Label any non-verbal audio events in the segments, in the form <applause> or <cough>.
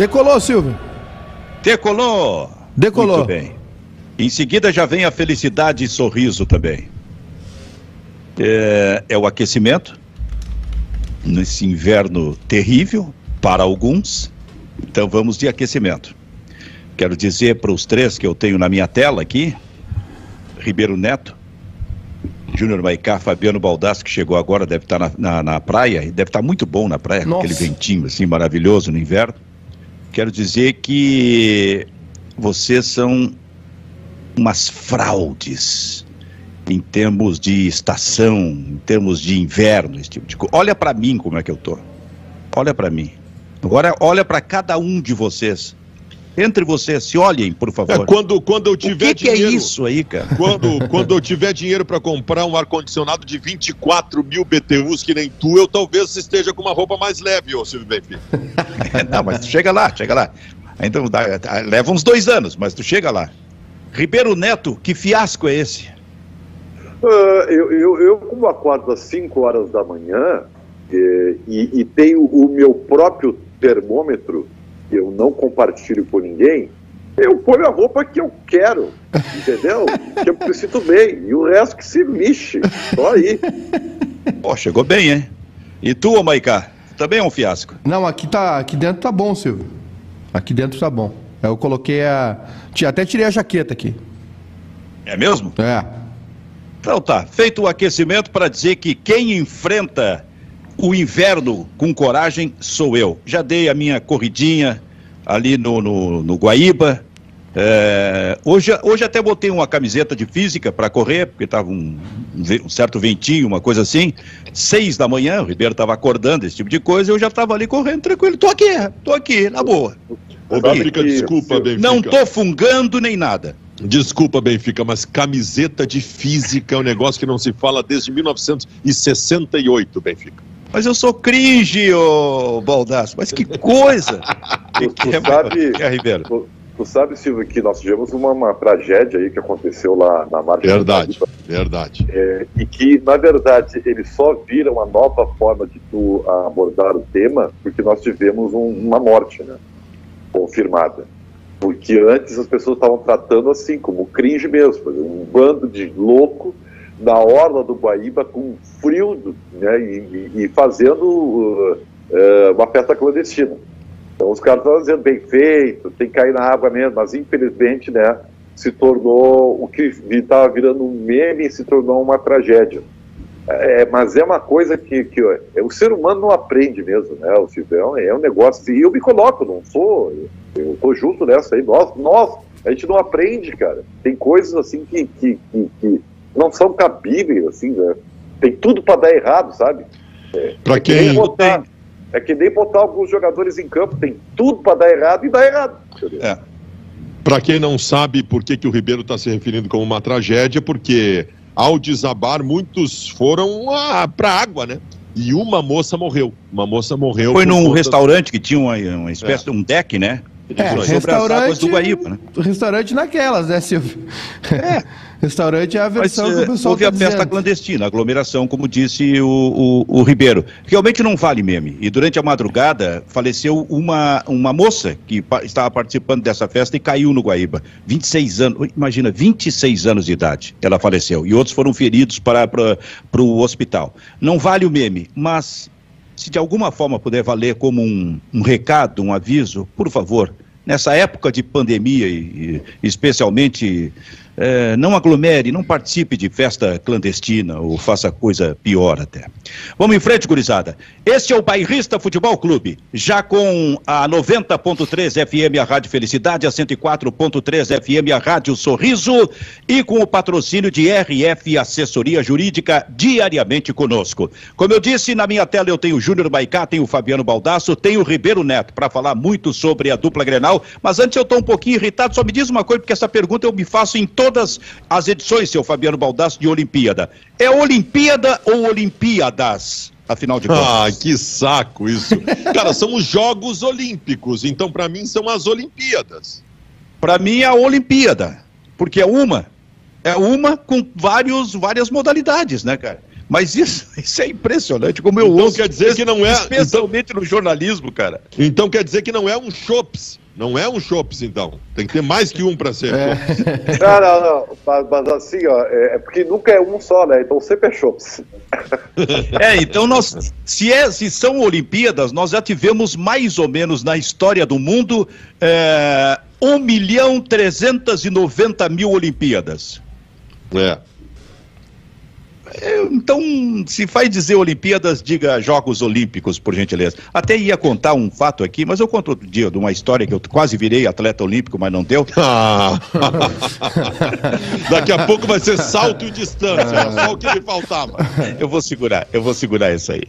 Decolou, Silvio. Decolou. Decolou. Muito bem. Em seguida já vem a felicidade e sorriso também. É, é o aquecimento nesse inverno terrível para alguns. Então vamos de aquecimento. Quero dizer para os três que eu tenho na minha tela aqui: Ribeiro Neto, Júnior Maicá, Fabiano Baldassi, que chegou agora, deve estar na, na, na praia, e deve estar muito bom na praia, com aquele ventinho assim maravilhoso no inverno. Quero dizer que vocês são umas fraudes em termos de estação, em termos de inverno, esse tipo de coisa. Olha para mim como é que eu tô. Olha para mim. Agora olha para cada um de vocês. Entre vocês, se olhem, por favor. É, quando, quando eu tiver o que dinheiro. Que é isso aí, cara? Quando, quando eu tiver dinheiro para comprar um ar-condicionado de 24 mil BTUs, que nem tu, eu talvez esteja com uma roupa mais leve, ô Silvio Benfica. <laughs> Não, mas chega lá, chega lá. Então, dá, leva uns dois anos, mas tu chega lá. Ribeiro Neto, que fiasco é esse? Uh, eu, eu, eu, como acordo às 5 horas da manhã e, e, e tenho o meu próprio termômetro, eu não compartilho com ninguém, eu ponho a roupa que eu quero, entendeu? que eu me sinto bem. E o resto que se lixe. Só aí. Pô, chegou bem, hein? E tu, ô Maicá? Também é um fiasco. Não, aqui, tá, aqui dentro tá bom, Silvio. Aqui dentro tá bom. Eu coloquei a. Até tirei a jaqueta aqui. É mesmo? É. Então tá, feito o aquecimento para dizer que quem enfrenta o inverno com coragem sou eu. Já dei a minha corridinha ali no, no, no Guaíba. É, hoje, hoje até botei uma camiseta de física para correr, porque estava um, um, certo ventinho, uma coisa assim. Seis da manhã, o Ribeiro estava acordando, esse tipo de coisa, eu já estava ali correndo tranquilo. Tô aqui, tô aqui, na boa. Ô, Benfica, desculpa, Benfica. Não tô fungando nem nada. Desculpa, Benfica, mas camiseta de física é um negócio que não se fala desde 1968, Benfica. Mas eu sou cringe, ô Baldasso. Mas que coisa! <laughs> tu, tu é, sabe, é, Ribeiro? Tu, tu, sabe, Silvio, que nós tivemos uma, uma, tragédia aí que aconteceu lá na marcha. Verdade, verdade. É, e que, na verdade, eles só viram uma nova forma de tu abordar o tema porque nós tivemos um, uma morte, né? Confirmada. Porque antes as pessoas estavam tratando assim, como cringe mesmo, um bando de louco na orla do Guaíba com frio né, e, e, fazendo uh, uh, uma festa clandestina. Então os caras estavam dizendo bem feito, tem que cair na água mesmo, mas infelizmente né, se tornou o que estava virando um meme se tornou uma tragédia. É, mas é uma coisa que, que é, o ser humano não aprende mesmo, né, o Silvio? É um negócio, e eu me coloco, não sou, eu tô junto nessa aí, nós, nós, a gente não aprende, cara. Tem coisas assim que, que, que, que não são cabíveis, assim, né? Tem tudo para dar errado, sabe? É, para é quem. botar, é que nem botar alguns jogadores em campo, tem tudo para dar errado e dar errado. É. Para quem não sabe por que, que o Ribeiro está se referindo como uma tragédia, porque ao desabar, muitos foram para a água, né? E uma moça morreu. Uma moça morreu. Foi num restaurante que tinha uma, uma espécie é. de um deck, né? É, restaurante, do Guaíba, né? Restaurante naquelas, né, Silvio? É. <laughs> restaurante é a versão Mas, que o eh, pessoal Houve tá a festa dizendo. clandestina, aglomeração, como disse o, o, o, Ribeiro. Realmente não vale meme. E durante a madrugada faleceu uma, uma moça que estava participando dessa festa e caiu no Guaíba. 26 anos, imagina, 26 anos de idade ela faleceu. E outros foram feridos para, para, para o hospital. Não vale o meme, mas se de alguma forma puder valer como um, um recado, um aviso, por favor, nessa época de pandemia e, e especialmente não aglomere, não participe de festa clandestina ou faça coisa pior até. Vamos em frente, gurizada. Este é o Bairrista Futebol Clube, já com a 90.3 FM a Rádio Felicidade, a 104.3 FM a Rádio Sorriso e com o patrocínio de RF Assessoria Jurídica diariamente conosco. Como eu disse, na minha tela eu tenho o Júnior Baicá, tenho o Fabiano Baldasso, tenho o Ribeiro Neto para falar muito sobre a dupla Grenal, mas antes eu estou um pouquinho irritado, só me diz uma coisa, porque essa pergunta eu me faço em todas as edições, seu Fabiano Baldasso, de Olimpíada. É Olimpíada ou Olimpíadas? Afinal de contas. Ah, que saco isso. Cara, são os Jogos Olímpicos, então para mim são as Olimpíadas. Para mim é a Olimpíada, porque é uma. É uma com vários, várias modalidades, né, cara? Mas isso, <laughs> isso é impressionante, como eu Então ouço. quer dizer que não é- Especialmente no jornalismo, cara. Então quer dizer que não é um chops. Não é um chops, então. Tem que ter mais que um para ser chops. Não, não, não. Mas, mas assim, ó, é, é porque nunca é um só, né? Então sempre é chops. <laughs> É, então nós, se, é, se são Olimpíadas, nós já tivemos mais ou menos na história do mundo é, 1 milhão 390 mil Olimpíadas. É. É, Então, se faz dizer Olimpíadas, diga Jogos Olímpicos, por gentileza. Até ia contar um fato aqui, mas eu conto outro dia de uma história que eu quase virei atleta olímpico, mas não deu. Ah. <laughs> Daqui a pouco vai ser salto e distância. Era só o que me faltava. Eu vou segurar, eu vou segurar isso aí.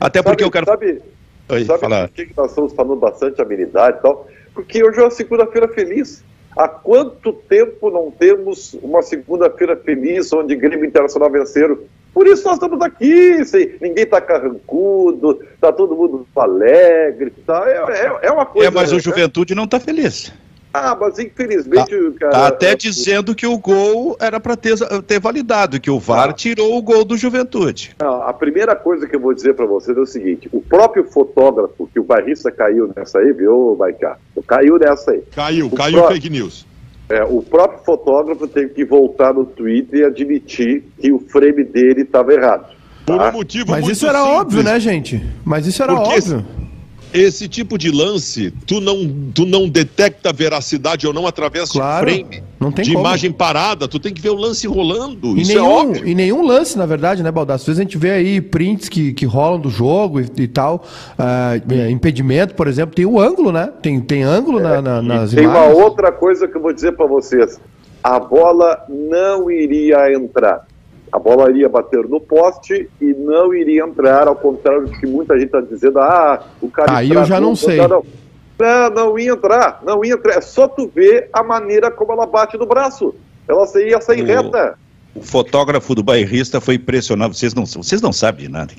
Até porque sabe, eu quero. Sabe, Oi, sabe fala. por que que nós estamos falando bastante habilidade e tal? Porque hoje é uma segunda-feira feliz. Há quanto tempo não temos uma segunda-feira feliz onde Grêmio Internacional venceram? Por isso nós estamos aqui, sem, ninguém está carrancudo, está todo mundo alegre, tá? é, é, é uma coisa... É, mas o né? Juventude não está feliz. Ah, mas infelizmente, cara... Tá até é- dizendo que o gol era para ter, ter validado, que o VAR Ah. tirou o gol do Juventude. Não, a primeira coisa que eu vou dizer para vocês é o seguinte: o próprio fotógrafo, que o barrista caiu nessa aí, viu, Maicá? Caiu nessa aí. Caiu, O caiu pró- fake news. É, o próprio fotógrafo teve que voltar no Twitter e admitir que o frame dele estava errado. Por tá? um motivo Mas muito isso era simples. óbvio, né, gente? Mas isso era Porque óbvio. Esse tipo de lance, tu não, tu não detecta a veracidade ou não através Claro, de frame, não tem de como. imagem parada. Tu tem que ver o lance rolando. E Isso nenhum, é óbvio. e nenhum lance, na verdade, né, Baldasso? Às vezes a gente vê aí prints que, que rolam do jogo e, e tal. é, impedimento, por exemplo, tem o ângulo, né? Tem, tem ângulo na, na, nas Tem uma imagens. outra coisa que eu vou dizer para vocês: a bola não iria entrar. A bola iria bater no poste e não iria entrar, ao contrário do que muita gente está dizendo. Ah, o cara. Aí eu já não sei. Não, não. ia entrar, não ia entrar. É só tu ver a maneira como ela bate no braço. Ela ia sair O- reta. O fotógrafo do bairrista foi impressionado. Vocês não, vocês não sabem nada.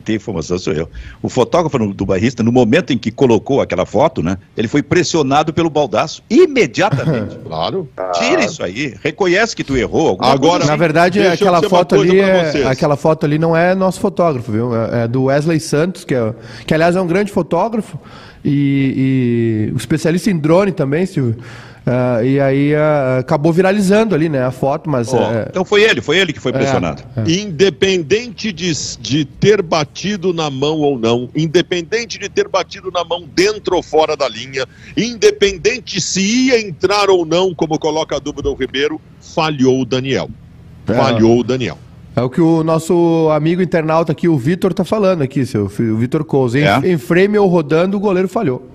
Quem tem informação sou eu. O fotógrafo do bairrista, no momento em que colocou aquela foto, né? Ele foi pressionado pelo baldaço imediatamente. <laughs> Claro. Tira isso aí. Reconhece que tu errou. alguma Agora- coisa Na assim. verdade, Deixa aquela foto ali é, aquela foto ali não é nosso fotógrafo, viu? É, é do Wesley Santos, que, é, que aliás é um grande fotógrafo e, e especialista em drone também, Silvio. Ah, e aí ah, acabou viralizando ali, né, a foto, mas é, Então foi ele, foi ele que foi pressionado. Independente de, de ter batido na mão ou não, independente de ter batido na mão dentro ou fora da linha, independente se ia entrar ou não, como coloca a dúvida o Ribeiro, falhou o Daniel. É. Falhou o Daniel. é o que o nosso amigo internauta aqui, o Vitor, tá falando aqui, seu, o Vitor Couso. Em, É? em frame ou rodando, o goleiro falhou.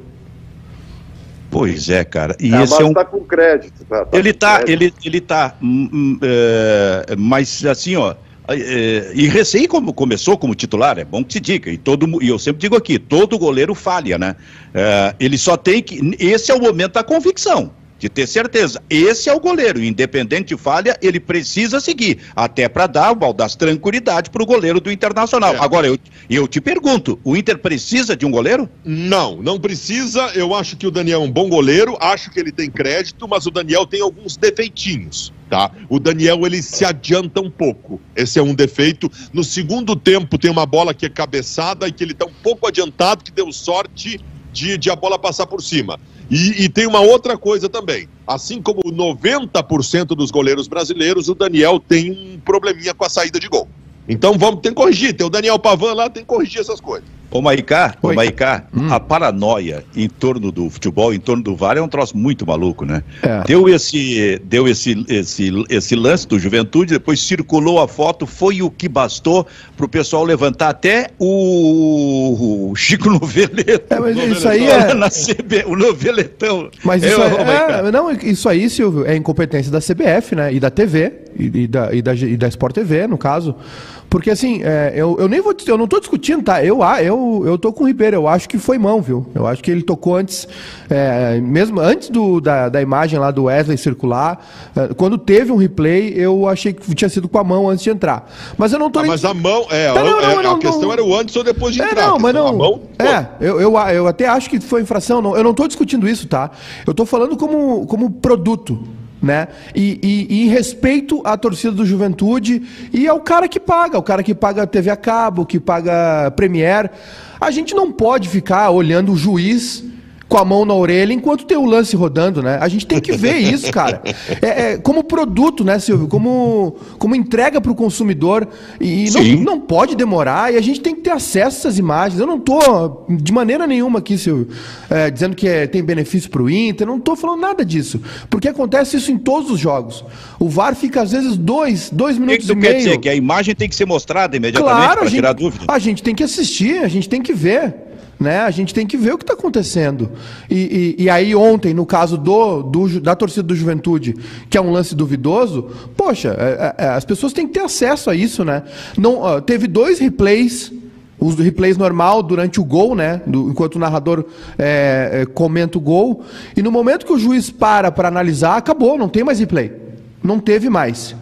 Pois é, cara. E Ah, esse é um tá com crédito. Tá, Ele tá, crédito. ele, ele tá, hum, hum, é, mas assim, ó, é, e recém como começou como titular, é bom que se diga, e, todo, e eu sempre digo aqui, todo goleiro falha, né? É, ele só tem que, esse é o momento da convicção, de ter certeza, esse é o goleiro, independente de falha, ele precisa seguir, até para dar o Baldas tranquilidade para o goleiro do Internacional. É. Agora, eu, eu te pergunto, o Inter precisa de um goleiro? Não, não precisa. Eu acho que o Daniel é um bom goleiro, acho que ele tem crédito, mas o Daniel tem alguns defeitinhos, tá? O Daniel ele se adianta um pouco. Esse é um defeito. No segundo tempo tem uma bola que é cabeçada e que ele tá um pouco adiantado, que deu sorte de, de a bola passar por cima. E, e tem uma outra coisa também. Assim como 90% dos goleiros brasileiros, o Daniel tem um probleminha com a saída de gol. Então vamos ter que corrigir. Tem o Daniel Pavan lá, tem que corrigir essas coisas. Ô Maicá, ô. Maicá, Hum. a paranoia em torno do futebol, em torno do VAR é um troço muito maluco, né? É. Deu esse, deu esse, esse, esse lance do Juventude, depois circulou a foto, foi o que bastou pro pessoal levantar até o, o Chico <laughs> Noveleto. É, mas isso aí é. Na CB, o Noveletão. Mas isso, ô, é, é, não, isso aí, Silvio, é incompetência da CBF, né? E da TV, e, e da, e, da, e da Sport TV, no caso. Porque assim, é, eu, eu nem vou eu não tô discutindo, tá? Eu, ah, eu, eu tô com o Ribeiro, eu acho que foi mão, viu? Eu acho que ele tocou antes, é, mesmo antes do, da, da imagem lá do Wesley circular, é, quando teve um replay, eu achei que tinha sido com a mão antes de entrar. Mas eu não tô Ah, nem- mas a mão, é, Não, não, é, não, não, a questão era o antes ou depois de É, entrar. não, mas não. A mão, é, eu, eu, eu até acho que foi infração. Não, eu não estou discutindo isso, tá? Eu estou falando como, como produto. Né? E, e, e, em respeito à torcida do Juventude e ao cara que paga, o cara que paga TV a cabo, que paga Premier. A gente não pode ficar olhando o juiz com a mão na orelha enquanto tem o lance rodando, né? A gente tem que ver isso, cara. É, é como produto, né, Silvio? Como, como entrega para o consumidor. E não, não, pode demorar e a gente tem que ter acesso a essas imagens. Eu não estou de maneira nenhuma aqui, Silvio, é, dizendo que é, tem benefício para o Inter. Não estou falando nada disso. Porque acontece isso em todos os jogos. O VAR fica, às vezes, dois, dois minutos que que e meio. quer dizer? Que a imagem tem que ser mostrada imediatamente claro, para tirar dúvida? A gente tem que assistir, a gente tem que ver. Né? A gente tem que ver o que está acontecendo. E, e, e, aí, ontem, no caso do, do, da torcida do Juventude, que é um lance duvidoso, poxa, é, é, é as pessoas têm que ter acesso a isso, né? Não, ó, teve dois replays, os replays normal durante o gol, né? Do, enquanto o narrador é, é comenta o gol. E no momento que o juiz para para analisar, acabou, não tem mais replay. Não teve mais.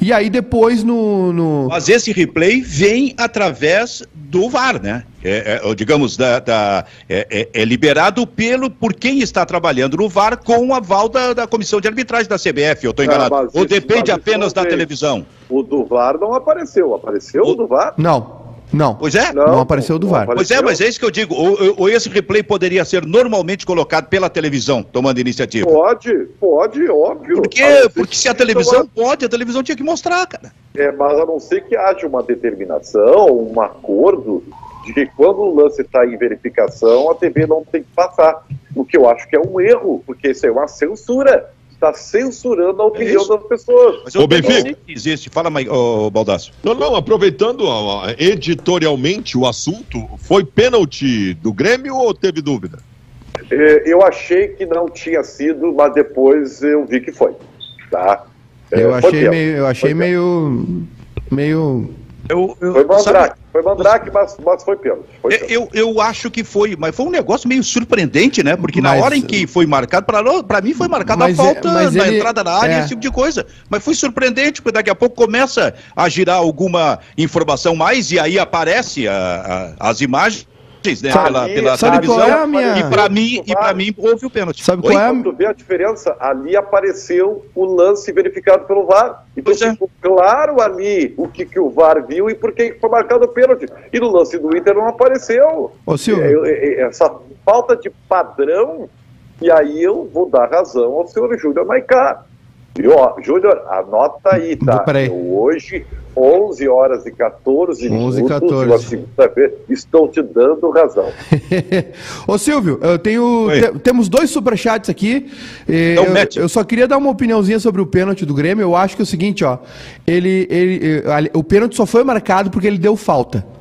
E aí depois no, no... Mas esse replay vem através do VAR, né? É, é, digamos, da, da é, é, é, liberado pelo, por quem está trabalhando no VAR com o aval da, da comissão de arbitragem da CBF, eu estou enganado. Ou depende apenas da televisão? O do VAR não apareceu. Apareceu o, o do VAR? Não. Não. Pois é? Não, não apareceu do VAR. Pois é, mas é isso que eu digo. Ou, ou, esse replay poderia ser normalmente colocado pela televisão, tomando iniciativa? Pode, pode, óbvio. Por quê? Porque se a televisão pode, a televisão tinha que mostrar, cara. É, mas a não ser que haja uma determinação, um acordo de que quando o lance está em verificação, a TV não tem que passar. O que eu acho que é um erro, porque isso é uma censura está censurando a opinião é das pessoas. Mas o Benfica existe. Fala, oh, Baldasso. Não, não, aproveitando editorialmente o assunto, foi pênalti do Grêmio ou teve dúvida? É, eu achei que não tinha sido, mas depois eu vi que foi. Tá? Eu é, achei meio, eu achei meio, meio eu, eu, foi Mandrake, sabe, foi Mandrake, mas, mas foi pênalti. Eu, eu acho que foi, mas foi um negócio meio surpreendente, né? Porque mas, na hora em que foi marcado, para mim foi marcada a é, falta na ele, entrada na área, é. esse tipo de coisa. Mas foi surpreendente, porque daqui a pouco começa a girar alguma informação mais e aí aparece a, a, as imagens né, sabe, pela, pela televisão. É minha... E para mim, e para mim houve o pênalti. Sabe qual é? Tu vê a diferença? Ali apareceu o lance verificado pelo VAR. Então é. ficou claro ali o que, que o VAR viu e por que foi marcado o pênalti. E no lance do Inter não apareceu. Ô, Silvio. É, é, é, essa falta de padrão, e aí eu vou dar razão ao senhor Júlio Maicá. Júnior, anota aí, tá? Eu hoje 11 horas e 14 11 minutos, 14. segunda-feira, estou te dando razão. <laughs> Ô Silvio, eu tenho, te, temos dois superchats aqui. Então, eu, eu, só queria dar uma opiniãozinha sobre o pênalti do Grêmio. Eu acho que é o seguinte, ó, ele, ele, o pênalti só foi marcado porque ele deu falta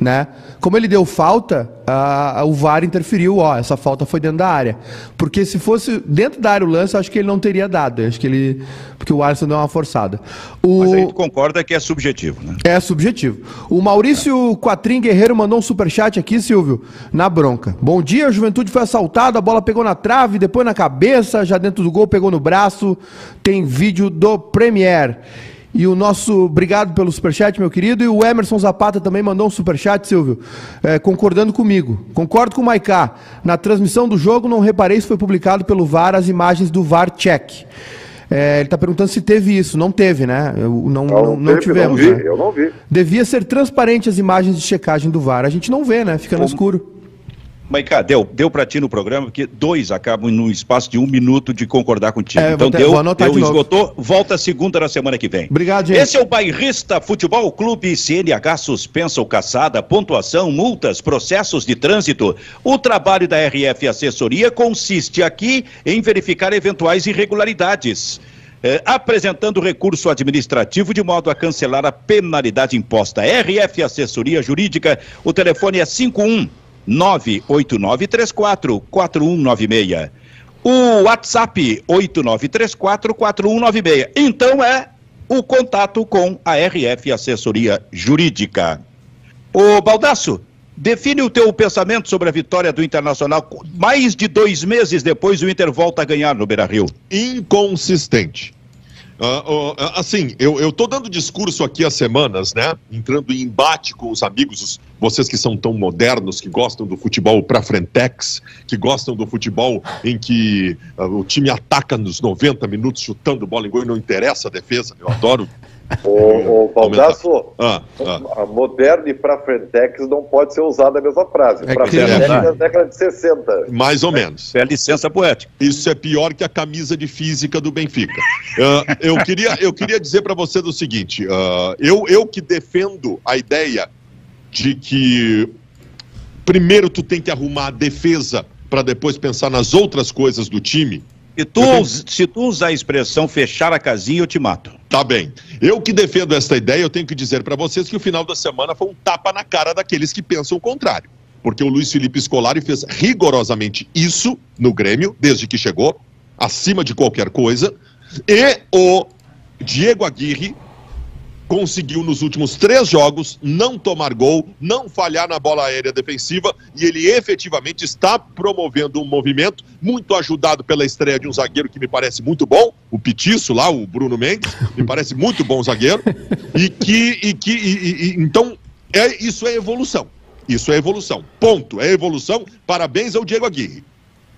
né? Como ele deu falta, a, a, o VAR interferiu, ó, essa falta foi dentro da área. Porque se fosse dentro da área o lance, acho que ele não teria dado. Acho que ele. Porque o Alisson deu uma forçada. O... Mas aí tu concorda que é subjetivo, né? É subjetivo. O Maurício é. Quatrim Guerreiro mandou um superchat aqui, Silvio, na bronca. Bom dia, a juventude foi assaltada, a bola pegou na trave, depois na cabeça, já dentro do gol, pegou no braço. Tem vídeo do Premier. E o nosso, obrigado pelo superchat, meu querido. E o Emerson Zapata também mandou um superchat, Silvio, é, concordando comigo. Concordo com o Maiká. Na transmissão do jogo, não reparei se foi publicado pelo VAR as imagens do VAR check. É, ele está perguntando se teve isso. Não teve, né? Eu, não, não, não, não tivemos. Não vi, né? Eu não vi. Devia ser transparente as imagens de checagem do VAR. A gente não vê, né? Fica no escuro. Maiká, deu, deu para ti no programa, porque dois acabam no espaço de um minuto de concordar contigo. É, então ter, deu, deu esgotou, volta segunda na semana que vem. Obrigado, gente. Esse é o Bairrista Futebol Clube CNH suspensa ou caçada, pontuação, multas, processos de trânsito. O trabalho da RF Assessoria consiste aqui em verificar eventuais irregularidades. É, apresentando recurso administrativo de modo a cancelar a penalidade imposta. RF Assessoria Jurídica, o telefone é 51 98934 4196. O WhatsApp 8934 4196. Então é o contato com a RF Assessoria Jurídica. Ô Baldasso, define o teu pensamento sobre a vitória do Internacional. Mais de dois meses depois, o Inter volta a ganhar no Beira-Rio. Inconsistente. Uh, assim, eu, eu tô dando discurso aqui há semanas, né? Entrando em embate com os amigos, os, vocês que são tão modernos, que gostam do futebol pra frentex, que gostam do futebol em que uh, o time ataca nos 90 minutos chutando bola em gol e não interessa a defesa. Eu adoro o, o Baldasso, ah, ah. a moderna e pra Frentex não pode ser usada a mesma frase. É pra Frentex é da década de 60. Mais ou menos. É licença poética. Isso é pior que a camisa de física do Benfica. uh, eu, queria, eu queria dizer para você o seguinte: uh, eu, eu que defendo a ideia de que primeiro tu tem que arrumar a defesa para depois pensar nas outras coisas do time. Se tu, se tu usar a expressão fechar a casinha, eu te mato. Tá bem. Eu que defendo esta ideia, eu tenho que dizer para vocês que o final da semana foi um tapa na cara daqueles que pensam o contrário. Porque o Luiz Felipe Scolari fez rigorosamente isso no Grêmio, desde que chegou, acima de qualquer coisa. E o Diego Aguirre conseguiu nos últimos três jogos não tomar gol, não falhar na bola aérea defensiva e ele efetivamente está promovendo um movimento muito ajudado pela estreia de um zagueiro que me parece muito bom, o Petiço lá, o Bruno Mendes, me parece muito bom zagueiro e que e que e, e, então é isso é evolução. Isso é evolução. Ponto. É evolução. Parabéns ao Diego Aguirre.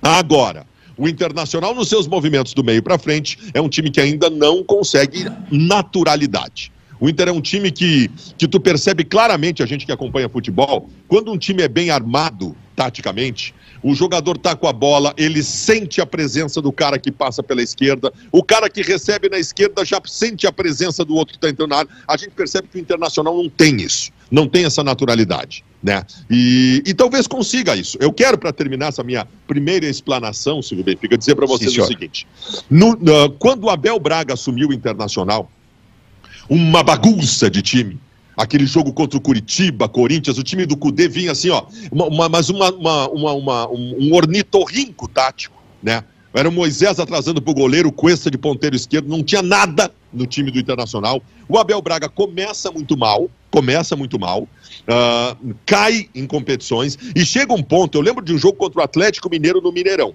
Agora, o Internacional nos seus movimentos do meio para frente é um time que ainda não consegue naturalidade. O Inter é um time que, que tu percebe claramente, a gente que acompanha futebol, quando um time é bem armado, taticamente, o jogador tá com a bola, ele sente a presença do cara que passa pela esquerda, o cara que recebe na esquerda já sente a presença do outro que está entrando na área. A gente percebe que o Internacional não tem isso, não tem essa naturalidade, né? E, e talvez consiga isso. Eu quero, para terminar essa minha primeira explanação, Silvio Benfica, dizer para vocês Sim, o seguinte: no, uh, quando o Abel Braga assumiu o Internacional, uma bagunça de time. Aquele jogo contra o Curitiba, Corinthians, o time do Cudê vinha assim, ó, uma, uma, mas uma, uma, uma, um, um ornitorrinco tático, né? Era o Moisés atrasando para o goleiro, Cuesta de ponteiro esquerdo, não tinha nada no time do Internacional. O Abel Braga começa muito mal, começa muito mal, uh, cai em competições e chega um ponto. Eu lembro de um jogo contra o Atlético Mineiro no Mineirão,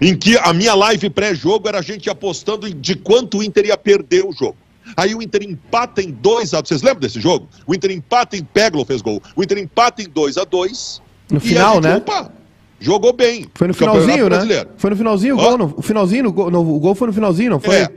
em que a minha live pré-jogo era a gente apostando de quanto o Inter ia perder o jogo. Aí o Inter empata em 2 a Vocês lembram desse jogo? O Inter empata em Peglo fez gol. O Inter empata em 2 a 2 No final, gente, né? Opa, jogou bem. Foi no finalzinho, né? Foi no finalzinho o gol. No, o finalzinho, no, no, o gol foi no finalzinho, não foi? É.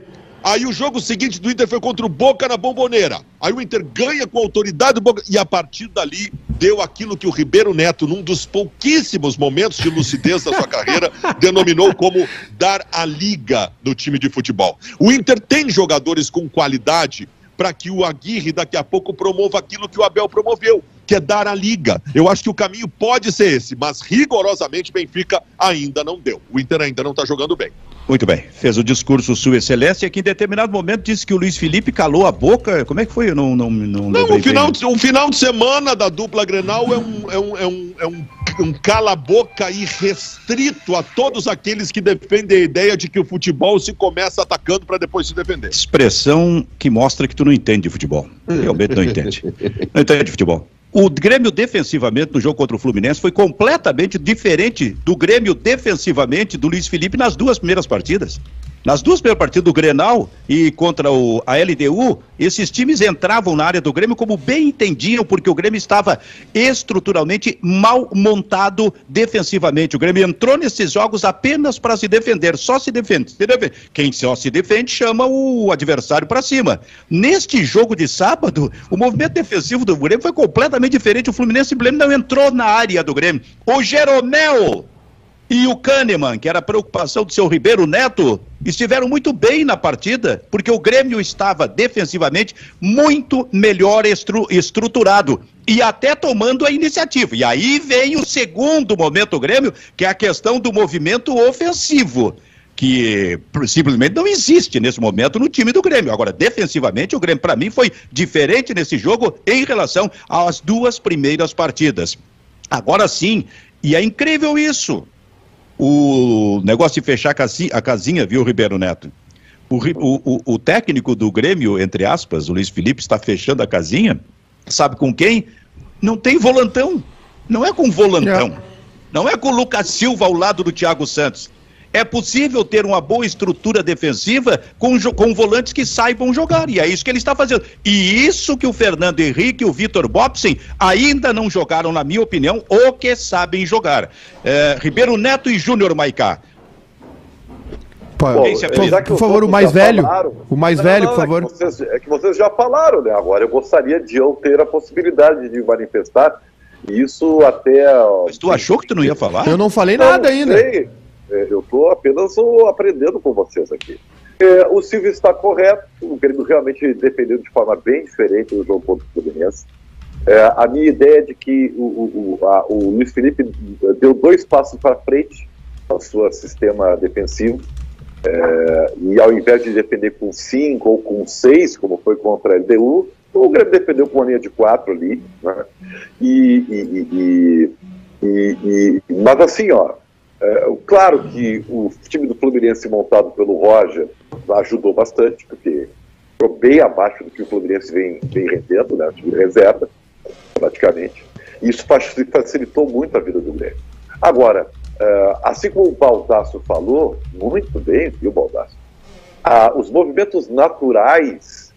Aí o jogo seguinte do Inter foi contra o Boca na Bomboneira. Aí o Inter ganha com autoridade do Boca. E a partir dali deu aquilo que o Ribeiro Neto, num dos pouquíssimos momentos de lucidez da sua <laughs> carreira, denominou como dar a liga no time de futebol. O Inter tem jogadores com qualidade para que o Aguirre daqui a pouco promova aquilo que o Abel promoveu, que é dar a liga. Eu acho que o caminho pode ser esse, mas rigorosamente Benfica ainda não deu. O Inter ainda não está jogando bem. Muito bem, fez o discurso Sua Excelência, que em determinado momento disse que o Luiz Felipe calou a boca. Como é que foi? Eu não não Não, não o, final, o final de semana da dupla Grenal é um, é um, é um, é um, um cala-boca irrestrito a todos aqueles que defendem a ideia de que o futebol se começa atacando para depois se defender. Expressão que mostra que tu não entende de futebol. Realmente não entende. <laughs> Não entende de futebol. O Grêmio defensivamente no jogo contra o Fluminense foi completamente diferente do Grêmio defensivamente do Luiz Felipe nas duas primeiras partidas. Nas duas primeiras partidas do Grenal e contra o, a LDU, esses times entravam na área do Grêmio como bem entendiam, porque o Grêmio estava estruturalmente mal montado defensivamente. O Grêmio entrou nesses jogos apenas para se defender, só se defende, se defende. Quem só se defende chama o adversário para cima. Neste jogo de sábado, o movimento defensivo do Grêmio foi completamente diferente. O Fluminense simplesmente não entrou na área do Grêmio. O Jeromel e o Kahneman, que era a preocupação do seu Ribeiro Neto, estiveram muito bem na partida, porque o Grêmio estava defensivamente muito melhor estru estruturado e até tomando a iniciativa. E aí vem o segundo momento do Grêmio, que é a questão do movimento ofensivo que simplesmente não existe nesse momento no time do Grêmio. Agora, defensivamente, o Grêmio, para mim, foi diferente nesse jogo em relação às duas primeiras partidas. Agora sim, e é incrível isso o negócio de fechar a casinha, viu, Ribeiro Neto? O, o, o, técnico do Grêmio, entre aspas, o Luiz Felipe, está fechando a casinha, sabe com quem? Não tem volantão. Não é com volantão. Não, não é com o Lucas Silva ao lado do Thiago Santos. É possível ter uma boa estrutura defensiva com, com volantes que saibam jogar, e é isso que ele está fazendo. E isso que o Fernando Henrique e o Vitor Bobsen ainda não jogaram, na minha opinião, o que sabem jogar. É, Ribeiro Neto e Júnior Maicá. Pô, por, por favor, o mais velho. Falaram, o mais não, velho, não, por favor. É que, vocês, é que, vocês, já falaram, né? Agora eu gostaria de eu ter a possibilidade de manifestar isso até. Mas tu achou que tu não ia falar? Eu não falei nada ainda. Sei. É, eu estou apenas aprendendo com vocês aqui. É, o Silvio está correto, o Grêmio realmente defendeu de forma bem diferente do jogo contra o Fluminense. É, a minha ideia é de que o, o, a, o Luiz Felipe deu dois passos para frente no seu sistema defensivo é, e ao invés de defender com 5 ou com 6, como foi contra a LDU, o Grêmio defendeu com uma linha de 4 ali. Né? E, e, e, e, mas assim, ó, é, claro que o time do Fluminense montado pelo Roger ajudou bastante, porque ficou bem abaixo do que o Fluminense vem, vem rendendo, né? O time reserva, praticamente. E isso facilitou muito a vida do Grêmio. Agora, Uh, assim como o Baldasso falou, muito bem, viu, Baldasso? Uh, os movimentos naturais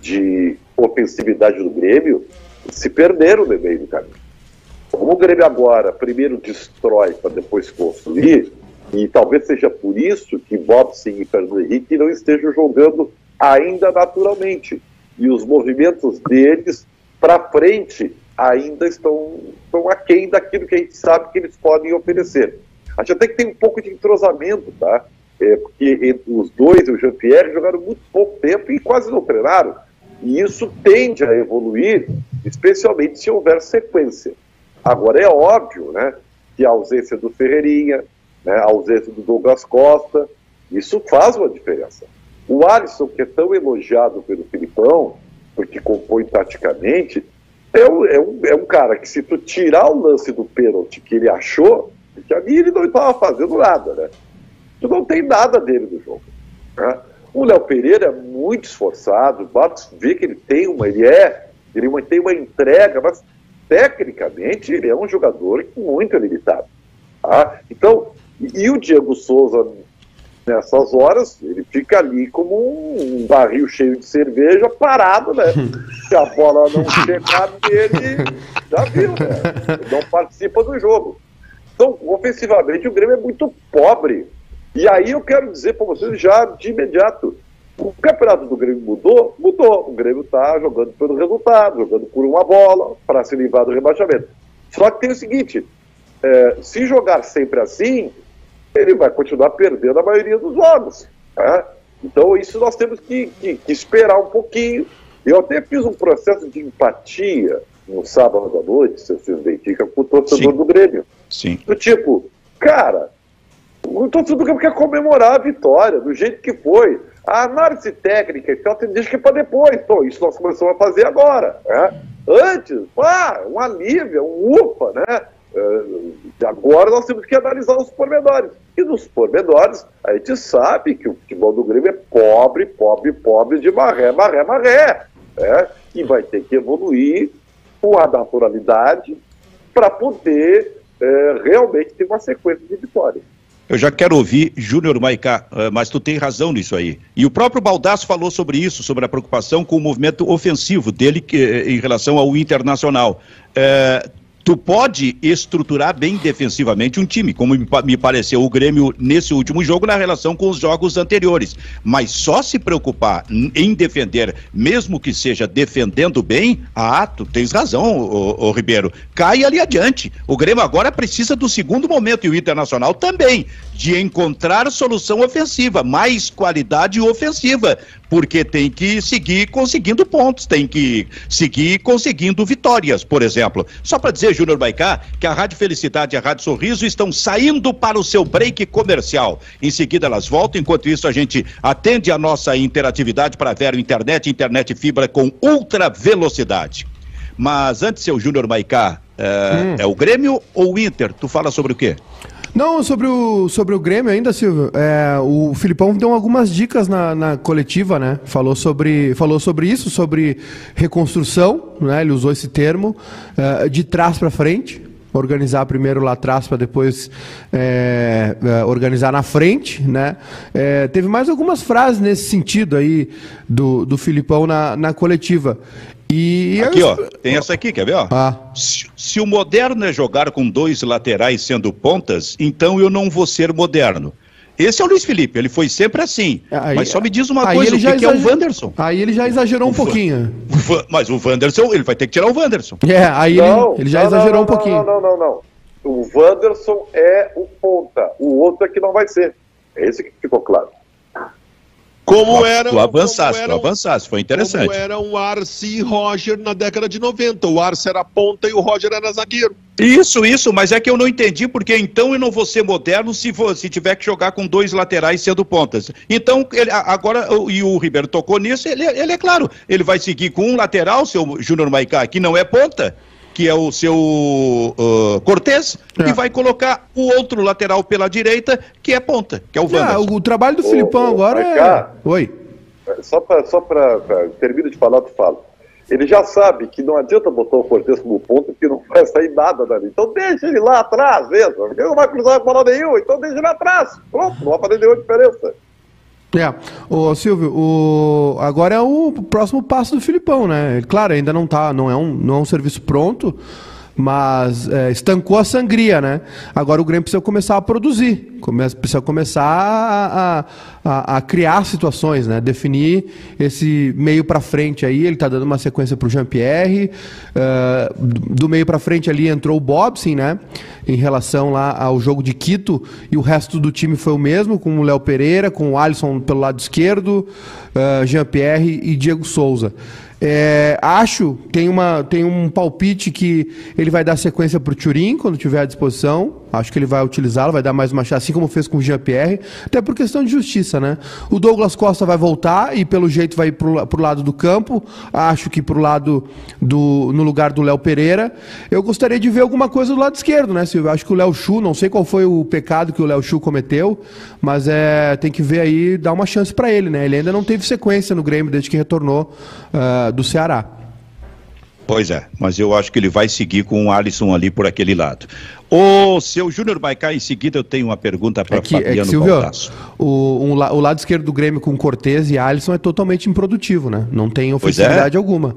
de ofensividade do Grêmio se perderam no meio do caminho. Como o Grêmio agora primeiro destrói para depois construir, e talvez seja por isso que Bobson e Fernando Henrique não estejam jogando ainda naturalmente. E os movimentos deles para frente ainda estão, estão aquém daquilo que a gente sabe que eles podem oferecer. A gente até que tem um pouco de entrosamento, tá? É, porque os dois, o Jean-Pierre, jogaram muito pouco tempo e quase não treinaram. E isso tende a evoluir, especialmente se houver sequência. Agora, é óbvio né, que a ausência do Ferreirinha, né, a ausência do Douglas Costa, isso faz uma diferença. O Alisson, que é tão elogiado pelo Filipão, porque compõe taticamente, é um, é, um, é um cara que se tu tirar o lance do pênalti que ele achou, porque ali ele não estava fazendo nada, né? Tu não tem nada dele no jogo. Né? O Léo Pereira é muito esforçado, o Bartos vê que ele tem uma, ele é, ele tem uma entrega, mas tecnicamente ele é um jogador muito limitado. Tá? Então, e o Diego Souza, nessas horas, ele fica ali como um barril cheio de cerveja parado, né? <laughs> Se a bola não chegar nele, já viu, né? Não participa do jogo. Então, ofensivamente, o Grêmio é muito pobre. E aí eu quero dizer para vocês já de imediato: o campeonato do Grêmio mudou? Mudou. O Grêmio está jogando pelo resultado, jogando por uma bola para se livrar do rebaixamento. Só que tem o seguinte: é, se jogar sempre assim, ele vai continuar perdendo a maioria dos jogos. Né? Então, isso nós temos que, que, que esperar um pouquinho. Eu até fiz um processo de empatia no sábado à noite, se vocês identificam, com o torcedor Sim. do Grêmio. Sim. Do tipo, cara, o torcedor do Grêmio quer comemorar a vitória, do jeito que foi. A análise técnica e tal, tem que é para depois. Então, isso nós começamos a fazer agora. Né? Antes, ah, um alívio, um ufa, né? Uh, agora nós temos que analisar os pormenores. E nos pormenores, a gente sabe que o futebol do Grêmio é pobre, pobre, pobre de maré, maré, maré. Né? E vai ter que evoluir com a naturalidade para poder é, realmente ter uma sequência de vitórias. Eu já quero ouvir Júnior Maicá, eh, mas tu tem razão nisso aí. E o próprio Baldasso falou sobre isso, sobre a preocupação com o movimento ofensivo dele que, eh, em relação ao Internacional. É, tu pode estruturar bem defensivamente um time, como me pareceu o Grêmio nesse último jogo na relação com os jogos anteriores. Mas só se preocupar em defender, mesmo que seja defendendo bem, ah, tu tens razão, ô, Ribeiro. Cai ali adiante. O Grêmio agora precisa do segundo momento e o Internacional também, de encontrar solução ofensiva, mais qualidade ofensiva porque tem que seguir conseguindo pontos, tem que seguir conseguindo vitórias, por exemplo. Só para dizer, Júnior Baicá, que a Rádio Felicidade e a Rádio Sorriso estão saindo para o seu break comercial. Em seguida elas voltam, enquanto isso a gente atende a nossa interatividade para ver internet, internet fibra com ultra velocidade. Mas antes, seu Júnior Maicá, é, hum. é o Grêmio ou o Inter? Tu fala sobre o quê? Não, sobre o, sobre o Grêmio ainda, Silvio. É, o Filipão deu algumas dicas na, na, coletiva, né? Falou sobre, falou sobre isso, sobre reconstrução, né? Ele usou esse termo, é, de trás para frente. organizar primeiro lá atrás para depois é, é, organizar na frente, né? É, teve mais algumas frases nesse sentido aí do, do Filipão na, na coletiva. E aqui, eu... ó, tem essa aqui, quer ver? Ó? Ah. Se, se, o moderno é jogar com dois laterais sendo pontas, então eu não vou ser moderno. Esse é o Luiz Felipe, ele foi sempre assim. Aí, mas só me diz uma coisa, o que, que, é o Wanderson? Aí ele já exagerou o um pouquinho. mas o Wanderson, ele vai ter que tirar o Wanderson. É, aí não, ele, ele, já não, exagerou não, um pouquinho. Não, não, não, não. O Wanderson é o ponta, o outro é que não vai ser. É esse que ficou claro. Como era, tu avançasse, como era, tu avançasse, foi interessante. Como era um Arce e Roger na década de 90. O Arce era ponta e o Roger era zagueiro. Isso, isso, mas é que eu não entendi porque então eu não vou ser moderno se, for, se tiver que jogar com dois laterais sendo pontas. Então, ele, agora, e o Ribeiro tocou nisso, ele, ele é claro, ele vai seguir com um lateral, seu Júnior Maicá, que não é ponta, que é o seu uh, Cortez, é. e vai colocar o outro lateral pela direita, que é ponta, que é o Wanderson. É, o, trabalho do ô, Filipão ô, agora é... Oi. Só para só termino de falar, tu fala. Ele já sabe que não adianta botar o Cortez como ponta, porque não vai sair nada dali. Então deixa ele lá atrás mesmo. Ele não vai cruzar a bola nenhum, então deixa ele atrás. Pronto, não vai fazer nenhuma diferença. É, o Silvio, o... agora é o próximo passo do Filipão, né? Claro, ainda não tá, não é um, não é um serviço pronto, mas é, estancou a sangria, né? Agora o Grêmio precisa começar a produzir, precisa começar a, a, a criar situações, né? Definir esse meio para frente aí. Ele está dando uma sequência para o Jean Pierre. Uh, do meio para frente ali entrou o Bobson, né? Em relação lá ao jogo de Quito e o resto do time foi o mesmo, com o Léo Pereira, com o Alisson pelo lado esquerdo, uh, Jean Pierre e Diego Souza. É, acho, tem, uma, tem um palpite que ele vai dar sequência para o Turim quando tiver à disposição. Acho que ele vai utilizá-lo, vai dar mais uma chance, assim como fez com o Jean-Pierre, até por questão de justiça, né? O Douglas Costa vai voltar e pelo jeito vai para o lado do campo. Acho que para o lado do. no lugar do Léo Pereira. Eu gostaria de ver alguma coisa do lado esquerdo, né, Silvio? Acho que o Léo Chu, não sei qual foi o pecado que o Léo Chu cometeu, mas é, tem que ver aí, dar uma chance para ele, né? Ele ainda não teve sequência no Grêmio desde que retornou uh, do Ceará. Pois é, mas eu acho que ele vai seguir com o Alisson ali por aquele lado. O seu Júnior Baicá, em seguida eu tenho uma pergunta para é que, Fabiano é que, Silvio, o, um, o lado esquerdo do Grêmio com Cortez e Alisson é totalmente improdutivo, né? Não tem é. ofensividade é. alguma.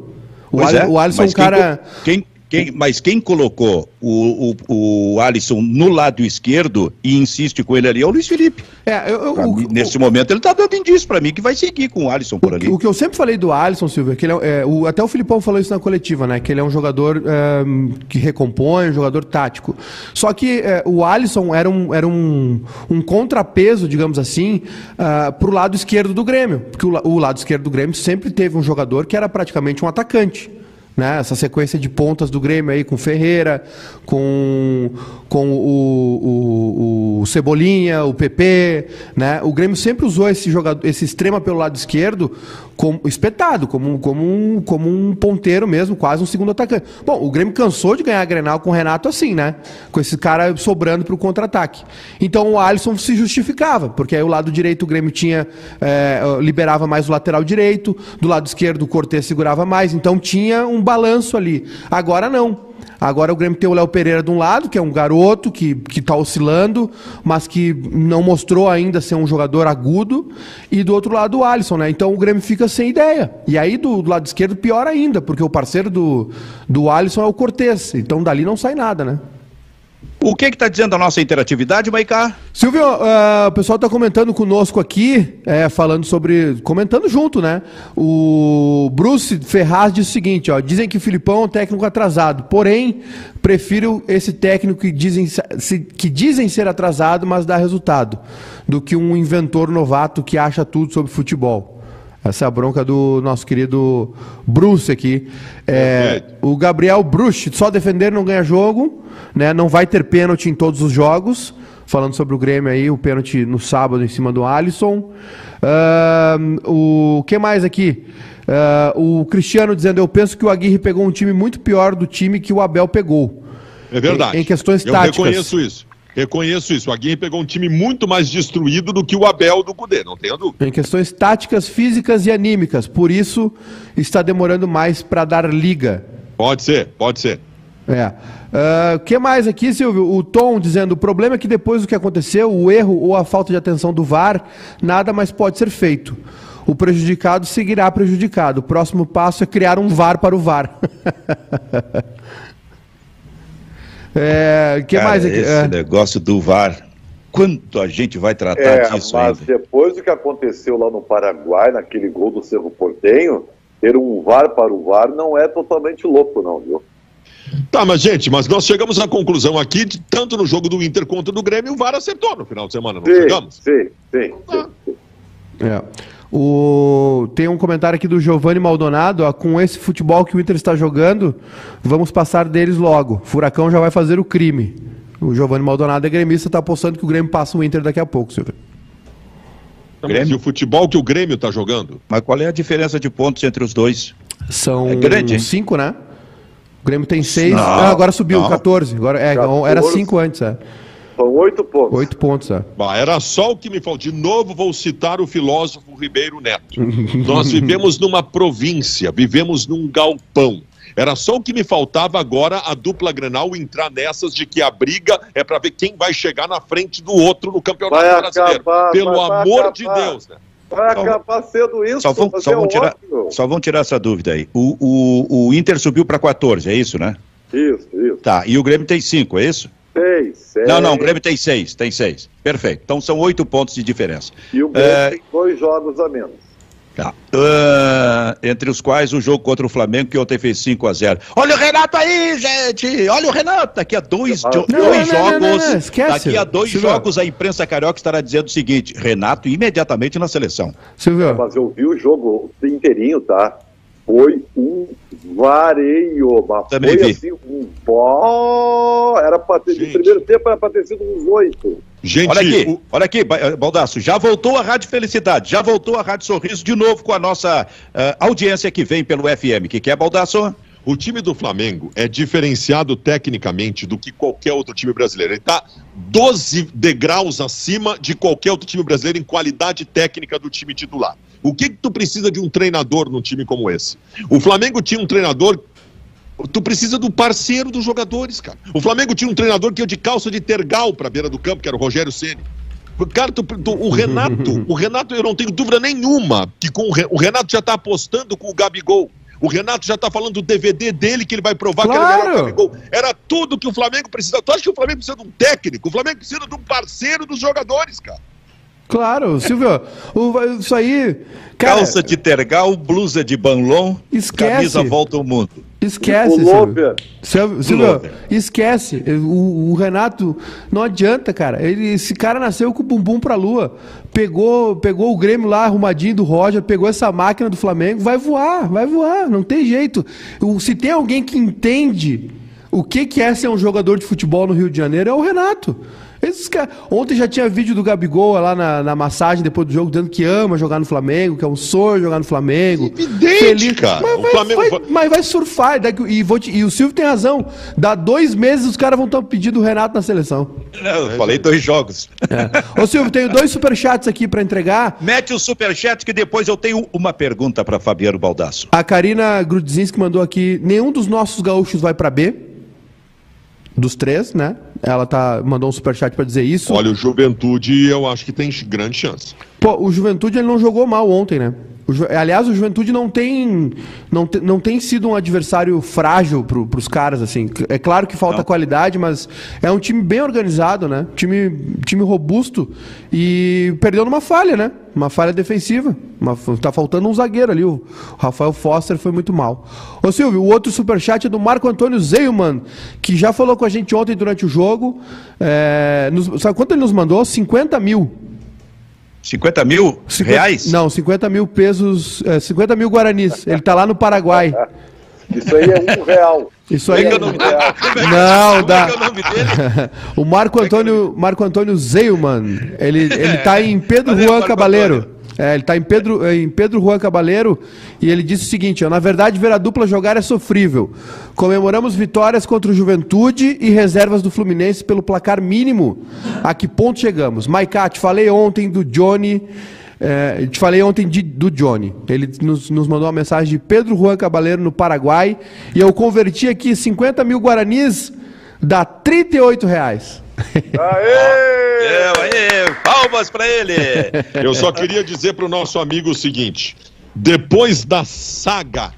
O, Al, é, o Alisson é um cara... Quem, quem, mas quem colocou o, o, o Alisson no lado esquerdo e insiste com ele ali é o Luiz Felipe. É, eu, eu, mim, nesse momento ele está dando indício para mim que vai seguir com o Alisson por ali. O que eu sempre falei do Alisson, Silvio, é que ele é, é, o, até o Filipão falou isso na coletiva, né? Que ele é um jogador é, que recompõe, um jogador tático. Só que é, o Alisson era um, era um, um contrapeso, digamos assim, uh, ah, para o lado esquerdo do Grêmio. Porque o, o lado esquerdo do Grêmio sempre teve um jogador que era praticamente um atacante né? Essa sequência de pontas do Grêmio aí com Ferreira, com, com o, o, o, Cebolinha, o PP, né? O Grêmio sempre usou esse jogador, esse extrema pelo lado esquerdo como espetado, como, como, um, como um ponteiro mesmo, quase um segundo atacante. Bom, o Grêmio cansou de ganhar a Grenal com o Renato assim, né? Com esse cara sobrando para o contra-ataque. Então o Alisson se justificava, porque aí o lado direito o Grêmio tinha é, liberava mais o lateral direito, do lado esquerdo o Cortez segurava mais, então tinha um balanço ali. Agora não. Agora o Grêmio tem o Léo Pereira de um lado, que é um garoto que está oscilando, mas que não mostrou ainda ser um jogador agudo, e do outro lado o Alisson, né? Então o Grêmio fica sem ideia. E aí do, do lado esquerdo pior ainda, porque o parceiro do, do Alisson é o Cortez. Então dali não sai nada, né? O que está dizendo a nossa interatividade, Maicá? Silvio, uh, o pessoal está comentando conosco aqui, é, falando sobre. comentando junto, né? O Bruce Ferraz diz o seguinte: ó, dizem que o Filipão é um técnico atrasado, porém, prefiro esse técnico que dizem, que dizem ser atrasado, mas dá resultado, do que um inventor novato que acha tudo sobre futebol. Essa é a bronca do nosso querido Bruce aqui. É, o Gabriel Bruce, só defender não ganha jogo, né? não vai ter pênalti em todos os jogos. Falando sobre o Grêmio aí, o pênalti no sábado em cima do Alisson. Uh, o que mais aqui? Uh, o Cristiano dizendo: Eu penso que o Aguirre pegou um time muito pior do time que o Abel pegou. É verdade. Em, em questões Eu táticas. Eu reconheço isso. Reconheço isso. O Aguirre pegou um time muito mais destruído do que o Abel do Cudê, não tenha dúvida. Em questões táticas, físicas e anímicas. Por isso, está demorando mais para dar liga. Pode ser, pode ser. É. O uh, que mais aqui, Silvio? O Tom dizendo: o problema é que depois do que aconteceu, o erro ou a falta de atenção do VAR, nada mais pode ser feito. O prejudicado seguirá prejudicado. O próximo passo é criar um VAR para o VAR. <laughs> é, que Cara, mais aqui? Esse é. negócio do VAR. Quanto a gente vai tratar é, disso mas ainda? depois do que aconteceu lá no Paraguai, naquele gol do Cerro Portenho, ter um VAR para o VAR não é totalmente louco, não, viu? Tá, mas gente, mas nós chegamos à conclusão aqui, de, tanto no jogo do Inter quanto do Grêmio, o VAR acertou no final de semana, não sim, chegamos? Sim, sim, sim, sim. É. O... Tem um comentário aqui do Giovanni Maldonado, ó, com esse futebol que o Inter está jogando, vamos passar deles logo. Furacão já vai fazer o crime. O Giovanni Maldonado é gremista, está apostando que o Grêmio passa o Inter daqui a pouco, Silvio. Grêmio? o futebol que o Grêmio está jogando. Mas qual é a diferença de pontos entre os dois? São é grande, cinco, né? O Grêmio tem seis. Não, ah, agora subiu, não. 14. Agora, é, 14. Era cinco antes, é. São oito pontos. Oito pontos, é. Bah, era só o que me faltou. De novo, vou citar o filósofo Ribeiro Neto. Nós <laughs> vivemos numa província, vivemos num galpão. Era só o que me faltava agora a dupla Grenal entrar nessas de que a briga é para ver quem vai chegar na frente do outro no Campeonato vai Brasileiro. Acabar, Pelo vai, amor vai de Deus, né? Vai acabar sendo isso. Só vão, só, vão tirar, só vão tirar essa dúvida aí. O, o, o Inter subiu para 14, é isso, né? Isso, isso. Tá, e o Grêmio tem 5, é isso? Seis, seis. Não, não, o Grêmio tem seis, tem seis. Perfeito. Então são oito pontos de diferença. E o Grêmio é... tem dois jogos a menos. Tá. Uh, entre os quais o jogo contra o Flamengo, que ontem fez 5 a 0 Olha o Renato aí, gente! Olha o Renato! Daqui a dois, não, dois não, jogos. Não, Esquece. Daqui a dois Silvio. jogos, a imprensa carioca estará dizendo o seguinte: Renato imediatamente na seleção. Silvio. Mas eu vi o jogo inteirinho, tá? Foi um vareio, mas Também foi vi. assim, um pó. Era para ter, no primeiro tempo era para ter sido uns oito. Gente, olha aqui, o... olha aqui, eh, Baldaço, já voltou a Rádio Felicidade, já voltou a Rádio Sorriso de novo com a nossa uh, audiência que vem pelo FM. O que, que é, Baldaço? O time do Flamengo é diferenciado tecnicamente do que qualquer outro time brasileiro. Ele está 12 degraus acima de qualquer outro time brasileiro em qualidade técnica do time titular. O que, que tu precisa de um treinador num time como esse? O Flamengo tinha um treinador Tu precisa do parceiro dos jogadores, cara. O Flamengo tinha um treinador que ia de calça de tergal para a beira do campo, que era o Rogério Ceni. Cara, tu, tu, o Renato, <laughs> o Renato, eu não tenho dúvida nenhuma que com o, o Renato já está apostando com o Gabigol. O Renato já está falando do DVD dele, que ele vai provar claro. que ele é melhor o Gabigol. Era tudo que o Flamengo precisava. Tu acha que o Flamengo precisa de um técnico? O Flamengo precisa de um parceiro dos jogadores, cara. Claro, Silvio, o, isso aí. Cara, Calça de tergal, blusa de banlon, esquece. camisa volta ao mundo. Esquece, Silvio. Silvio, Silvio esquece. O, o, Renato não adianta, cara. Ele, esse cara nasceu com o bumbum pra lua. Pegou, pegou o Grêmio lá arrumadinho do Roger, pegou essa máquina do Flamengo, vai voar, vai voar, não tem jeito. Se tem alguém que entende o que, que é ser um jogador de futebol no Rio de Janeiro, é o Renato. Esses cara... Ontem já tinha vídeo do Gabigol lá na, na, massagem depois do jogo, dizendo que ama jogar no Flamengo, que é um sonho jogar no Flamengo. Evidente, feliz. cara. Mas vai, Flamengo... vai, mas vai surfar. E, vou te... e o Silvio tem razão. Dá dois meses os caras vão estar pedindo o Renato na seleção. Não, eu falei dois jogos. É. Ô Silvio, tenho dois superchats aqui para entregar. Mete o superchat que depois eu tenho uma pergunta para Fabiano Baldasso. A Karina Grudzinski mandou aqui: nenhum dos nossos gaúchos vai para B dos três, né? Ela tá, mandou um superchat para dizer isso. Olha, o Juventude eu acho que tem grande chance. Pô, o Juventude ele não jogou mal ontem, né? O, aliás, o Juventude não tem, não, te, não tem sido um adversário frágil pro, pros caras, assim. É claro que falta não. qualidade, mas é um time bem organizado, né? Time, time robusto e perdeu numa falha, né? Uma falha defensiva. Uma, tá faltando um zagueiro ali. O Rafael Foster foi muito mal. Ô Silvio, o outro superchat é do Marco Antônio Zeilman, que já falou com a gente ontem durante o jogo. É, nos, sabe quanto ele nos mandou? 50 mil. 50 mil 50, reais? Não, 50 mil pesos, é, 50 mil guaranis. Ele está lá no Paraguai. <laughs> Isso aí é um real. Isso aí é, é um real. Não, dá. <laughs> O, Marco Antônio, Marco Antônio Zeilman, ele, ele tá em Pedro Juan Cabaleiro. É, ele está em Pedro, é, em Pedro Juan Cabaleiro e ele disse o seguinte: ó, na verdade, ver a dupla jogar é sofrível. Comemoramos vitórias contra o Juventude e reservas do Fluminense pelo placar mínimo. A que ponto chegamos? Maicate, falei ontem do Johnny. É, te falei ontem de, do Johnny. Ele nos, nos, mandou uma mensagem de Pedro Juan Cabaleiro no Paraguai. E eu converti aqui 50 mil guaranis, dá 38 reais. Aê! É, aê! Palmas para ele! Eu só queria dizer para o nosso amigo o seguinte: depois da saga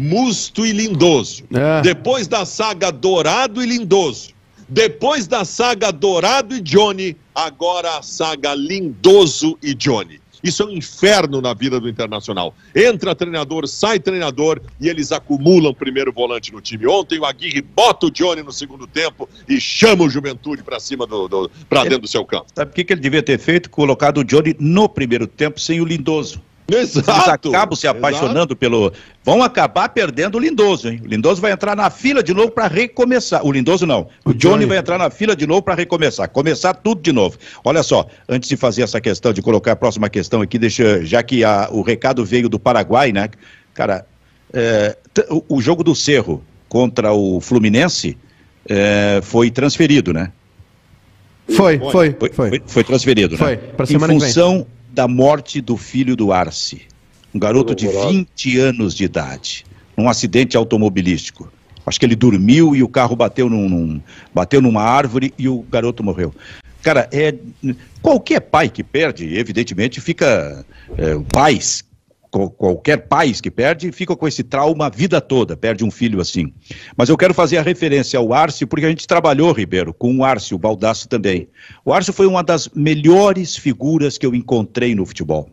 Musto e Lindoso, é. depois da saga Dourado e Lindoso, depois da saga Dourado e Johnny, agora a saga Lindoso e Johnny. Isso é um inferno na vida do Internacional. Entra treinador, sai treinador e eles acumulam primeiro volante no time. Ontem o Aguirre bota o Johnny no segundo tempo e chama o Juventude para cima do, do para dentro do seu campo. Sabe o que, que ele devia ter feito? Colocado o Johnny no primeiro tempo sem o Lindoso. Exato, Eles acabam se apaixonando exato. pelo. Vão acabar perdendo o Lindoso, hein? O Lindoso vai entrar na fila de novo para recomeçar. O Lindoso não. O, o Johnny, Johnny vai entrar na fila de novo para recomeçar. Começar tudo de novo. Olha só, antes de fazer essa questão, de colocar a próxima questão aqui, deixa, já que a, o recado veio do Paraguai, né? Cara, é, o, o, jogo do Cerro contra o Fluminense é, foi transferido, né? Foi, foi, foi. Foi, foi transferido, foi, né? Foi, para semana em função da morte do filho do Arce, um garoto de 20 anos de idade, num acidente automobilístico. Acho que ele dormiu e o carro bateu, num, num, bateu numa árvore e o garoto morreu. Cara, é, qualquer pai que perde, evidentemente, fica. É, pais qualquer pai que perde fica com esse trauma a vida toda, perde um filho assim. Mas eu quero fazer a referência ao Arce, porque a gente trabalhou, Ribeiro, com o Arce, o Baldasso também. O Arce foi uma das melhores figuras que eu encontrei no futebol.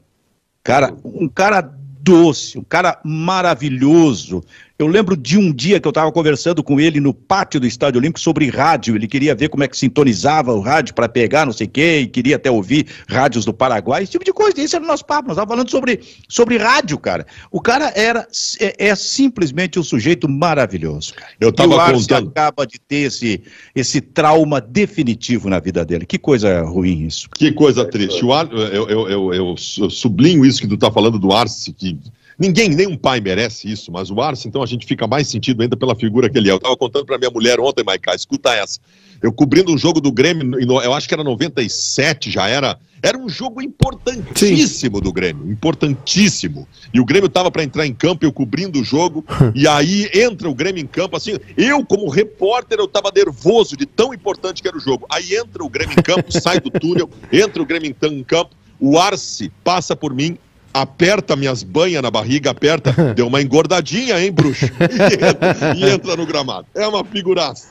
Cara, um cara doce, um cara maravilhoso, eu lembro de um dia que eu estava conversando com ele no pátio do Estádio Olímpico sobre rádio. Ele queria ver como é que sintonizava o rádio para pegar não sei o quê, e queria até ouvir rádios do Paraguai, esse tipo de coisa. Esse era o nosso papo. Nós estávamos falando sobre, sobre rádio, cara. O cara era é, é simplesmente um sujeito maravilhoso, cara. Eu estava contando. acaba de ter esse, esse trauma definitivo na vida dele. Que coisa ruim isso. Que coisa triste. O Ar, eu, eu, eu, eu sublinho isso que tu está falando do Arce, que Ninguém, nenhum pai merece isso, mas o Arce, então a gente fica mais sentido ainda pela figura que ele é. Eu estava contando para minha mulher ontem, Maiká, escuta essa. Eu cobrindo um jogo do Grêmio, eu acho que era 97, já era. Era um jogo importantíssimo Sim. do Grêmio, importantíssimo. E o Grêmio estava para entrar em campo, eu cobrindo o jogo, <laughs> e aí entra o Grêmio em campo, assim, eu como repórter eu estava nervoso de tão importante que era o jogo. Aí entra o Grêmio em campo, sai do <laughs> túnel, entra o Grêmio em campo, o Arce passa por mim, aperta minhas banhas na barriga, aperta, <laughs> deu uma engordadinha, hein, bruxo? E <laughs> entra, e entra no gramado. É uma figuraça.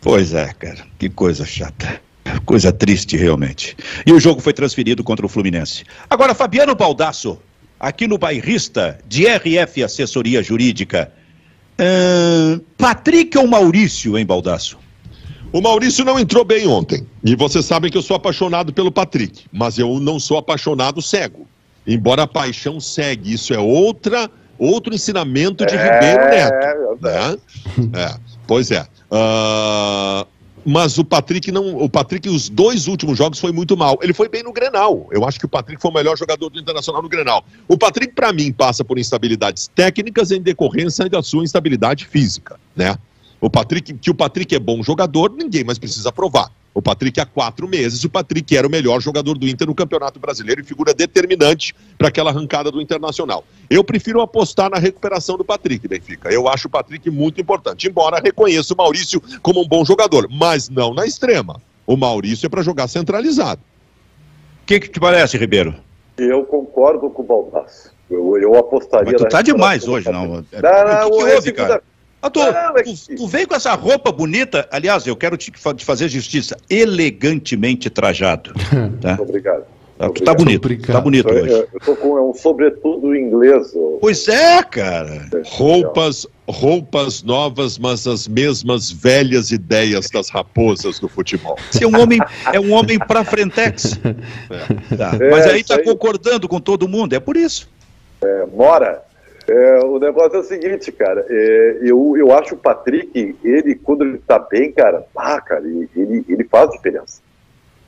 Pois é, cara, que coisa chata. Coisa triste, realmente. E o jogo foi transferido contra o Fluminense. Agora, Fabiano Baldasso, aqui no Bairrista, de RF Assessoria Jurídica. Uh, Patrick ou Maurício, hein, Baldasso? O Maurício não entrou bem ontem. E vocês sabem que eu sou apaixonado pelo Patrick, mas eu não sou apaixonado cego. Embora a paixão segue, isso é outra, outro ensinamento de é, Ribeiro Neto. Né? É, pois é. Uh, mas o Patrick não. O Patrick, os dois últimos jogos foi muito mal. Ele foi bem no Grenal. Eu acho que o Patrick foi o melhor jogador do Internacional no Grenal. O Patrick, para mim, passa por instabilidades técnicas em decorrência da sua instabilidade física, né? O Patrick, que o Patrick é bom jogador, ninguém mais precisa provar. O Patrick há quatro meses, o Patrick era o melhor jogador do Inter no Campeonato Brasileiro e figura determinante para aquela arrancada do Internacional. Eu prefiro apostar na recuperação do Patrick, Benfica. Eu acho o Patrick muito importante, embora reconheça o Maurício como um bom jogador, mas não na extrema. O Maurício é para jogar centralizado. O que, que te parece, Ribeiro? Eu concordo com o Baldasso. Eu, eu apostaria. Mas tu tá demais hoje, não. Não, não, o que, que houve, cara? Ah, tu, tu, tu, veio com essa roupa bonita, aliás, eu quero te, te fazer justiça, elegantemente trajado. <laughs> Tá? Obrigado. Tá, tu tá bonito, Obrigado. tá bonito hoje. Eu, eu tô com é um sobretudo inglês. Pois é, cara. Roupas, roupas novas, mas as mesmas velhas ideias das raposas do futebol. Você é um homem, é um homem pra frentex. <laughs> É. Tá. É, mas aí tá aí... concordando com todo mundo, é por isso. É, mora. É, o negócio é o seguinte, cara. É, eu, eu acho o Patrick, ele, quando ele tá bem, cara, ah, cara, ele, ele faz diferença.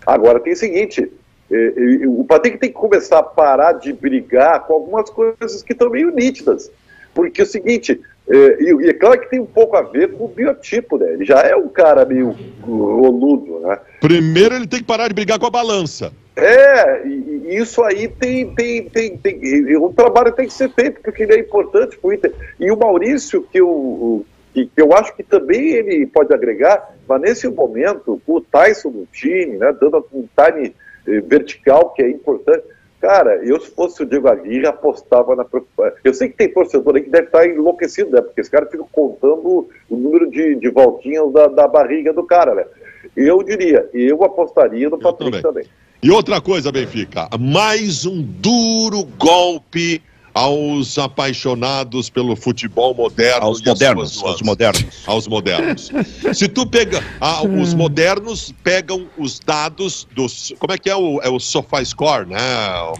Agora tem o seguinte: é, é, o Patrick tem que começar a parar de brigar com algumas coisas que estão meio nítidas. Porque é o seguinte, é, e, é claro que tem um pouco a ver com o biotipo, né? Ele já é um cara meio roludo, né? Primeiro ele tem que parar de brigar com a balança. É, e, isso aí tem, tem, tem, tem. O trabalho tem que ser feito, porque ele é importante para o Inter. E o Maurício, que eu, que, eu acho que também ele pode agregar, mas nesse momento, o Tyson no time, né, dando um time eh, vertical que é importante. Cara, eu se fosse o Diego Aguirre, apostava na preocupação. Eu sei que tem torcedor aí que deve estar enlouquecido, né? Porque esse cara fica contando o número de, de voltinhas da, da barriga do cara, né? Eu diria, eu apostaria no Patrick também. também. E outra coisa, Benfica, mais um duro golpe aos apaixonados pelo futebol moderno. Aos modernos, aos modernos. Aos <laughs> modernos. Se tu pega, ah, os modernos pegam os dados dos, como é que é o, é o SofaScore, né?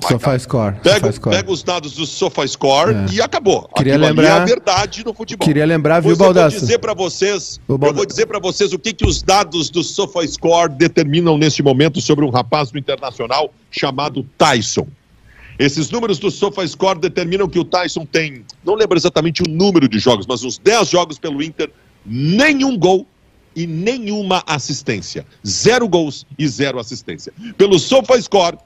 SofaScore. Pega, pega os dados do SofaScore é. e acabou. Queria Aquilo lembrar, é a verdade no futebol. Queria lembrar, viu, Baldasso? Eu vou dizer para vocês, eu vou dizer para vocês o que que os dados do SofaScore determinam neste momento sobre um rapaz do Internacional chamado Tyson. Esses números do SofaScore determinam que o Tyson tem, não lembro exatamente o número de jogos, mas uns 10 jogos pelo Inter, nenhum gol e nenhuma assistência. Zero gols e zero assistência. Pelo SofaScore,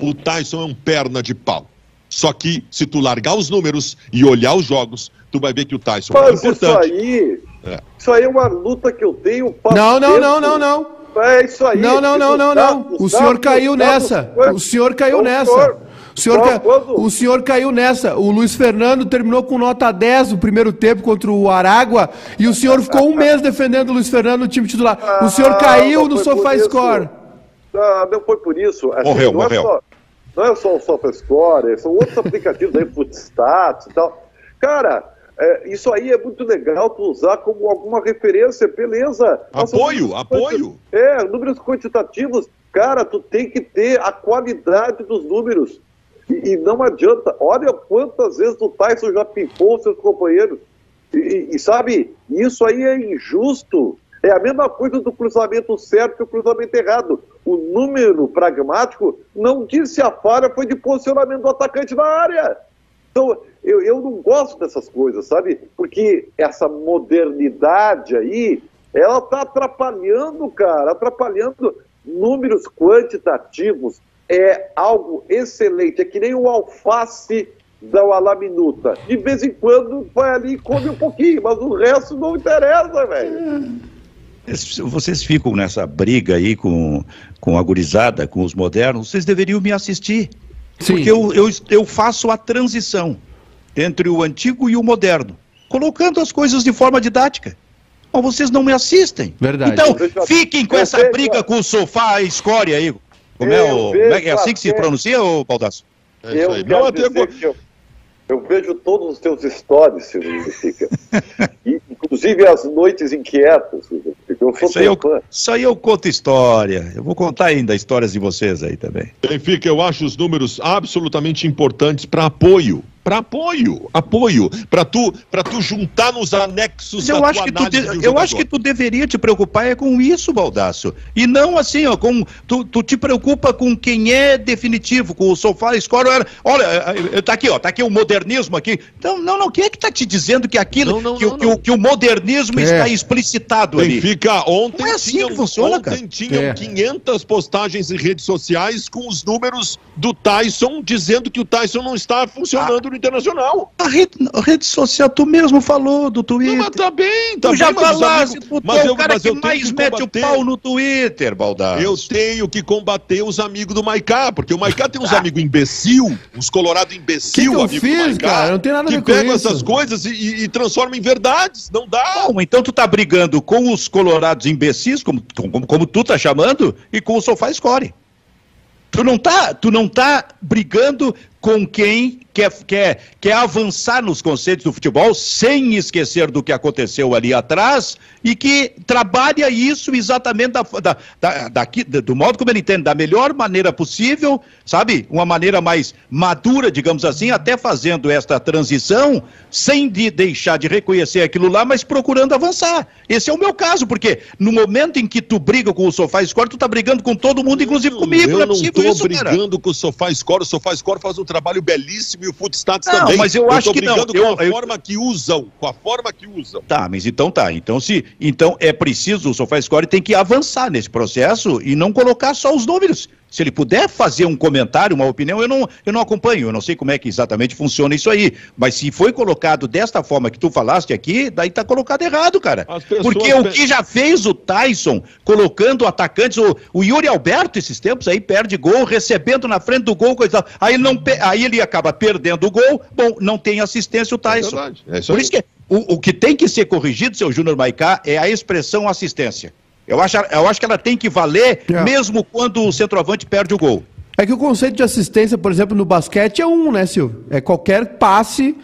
o Tyson é um perna de pau. Só que, se tu largar os números e olhar os jogos, tu vai ver que o Tyson é Mas é importante. Isso aí, é. isso aí é uma luta que eu tenho. Não, não, não, não, não. É isso aí. Não, não, não, não, não. O senhor caiu nessa. O senhor caiu nessa. O senhor, ca... o senhor caiu nessa. O Luiz Fernando terminou com nota 10 o primeiro tempo contra o Aragua e o senhor ficou um mês defendendo o Luiz Fernando no time titular. o senhor ah, caiu no Sofá Score. Não, não foi por isso. Assim, morreu, não morreu. É só, não é só o SofaScore, são outros <laughs> aplicativos aí, Footstats e tal. Cara, é, isso aí é muito legal tu usar como alguma referência, beleza. Apoio, Nossa, apoio. É, números quantitativos. Cara, tu tem que ter a qualidade dos números. E, e, não adianta, olha quantas vezes o Tyson já pipou seus companheiros. E, e, sabe, isso aí é injusto. É a mesma coisa do cruzamento certo e o cruzamento errado. O número pragmático não disse a falha foi de posicionamento do atacante na área. Então, eu, eu não gosto dessas coisas, sabe? Porque essa modernidade aí, ela está atrapalhando, cara, atrapalhando números quantitativos, é algo excelente. É que nem o alface da alaminuta. De vez em quando vai ali e come um pouquinho, mas o resto não interessa, velho. Vocês ficam nessa briga aí com, com a gurizada, com os modernos, vocês deveriam me assistir. Sim. Porque eu, eu, eu faço a transição entre o antigo e o moderno, colocando as coisas de forma didática. Mas vocês não me assistem. Verdade. Então, fiquem com essa briga com o sofá, a escória aí. Como é, o, é, é assim que se pronuncia, ô Baldasso? É isso aí. Não, até... eu, eu vejo todos os teus stories, Silvio Benfica. <laughs> inclusive as noites inquietas, Silvio Eu sou isso, aí eu, isso aí eu conto história. Eu vou contar ainda histórias de vocês aí também. Benfica, eu acho os números absolutamente importantes para apoio para apoio, apoio, para tu, para tu juntar nos anexos eu acho que tu de, Eu acho que tu deveria te preocupar é com isso, Baldaço. E não assim, ó, com tu, tu te preocupa com quem é definitivo, com o sofá score. Olha, é, é, tá aqui, ó, tá aqui o modernismo aqui. Então, não, não, quem é que tá te dizendo que aquilo, não, não, que, não, que, o, que o modernismo é. está explicitado ali? Fica ontem não é assim tinham, que funciona, ontem cara. tinham é. 500 postagens em redes sociais com os números do Tyson dizendo que o Tyson não está funcionando internacional. A rede, a rede social, tu mesmo falou do Twitter. Não, mas tá bem, tá tu bem. já falaste, tu mas é o cara que mais que mete o pau no Twitter, Baldassi. Eu tenho que combater os amigos do Maicá, porque o Maicá tem uns amigos imbecil, uns colorado imbecil, que que amigo fiz, do Maicá, cara? Não tem nada a ver que pegam essas coisas e, e, e transformam em verdades. Não dá. Bom, então tu tá brigando com os colorados imbecis, como, como, como tu tá chamando, e com o Sofá Score. Tu não tá, tu não tá brigando com quem quer, quer, quer avançar nos conceitos do futebol sem esquecer do que aconteceu ali atrás e que trabalha isso exatamente da, da, da, daqui, do modo como ele entende, da melhor maneira possível, sabe? Uma maneira mais madura, digamos assim, até fazendo esta transição sem de deixar de reconhecer aquilo lá, mas procurando avançar. Esse é o meu caso, porque no momento em que tu briga com o Sofá Score, tu tá brigando com todo mundo, inclusive comigo. Eu não, é não tô isso, brigando cara. com o Sofá Score, o Sofá Score faz um trabalho belíssimo e o Footstats não, também. mas eu, eu acho que não. com eu, a eu... forma que usam, com a forma que usam. Tá, mas então tá. Então se, então é preciso o SofaScore tem que avançar nesse processo e não colocar só os números. Se ele puder fazer um comentário, uma opinião, eu não, eu não acompanho, eu não sei como é que exatamente funciona isso aí. Mas se foi colocado desta forma que tu falaste aqui, daí tá colocado errado, cara. Porque o que já fez o Tyson colocando atacantes, o, o Yuri Alberto, esses tempos aí, perde gol, recebendo na frente do gol, coisa aí, ele não, aí ele acaba perdendo o gol, bom, não tem assistência o é Tyson. É é isso Por isso que o, o que tem que ser corrigido, seu Júnior Maicá, é a expressão assistência. Eu acho, eu acho que ela tem que valer é. mesmo quando o centroavante perde o gol. É que o conceito de assistência, por exemplo, no basquete é um, né, Silvio? É qualquer passe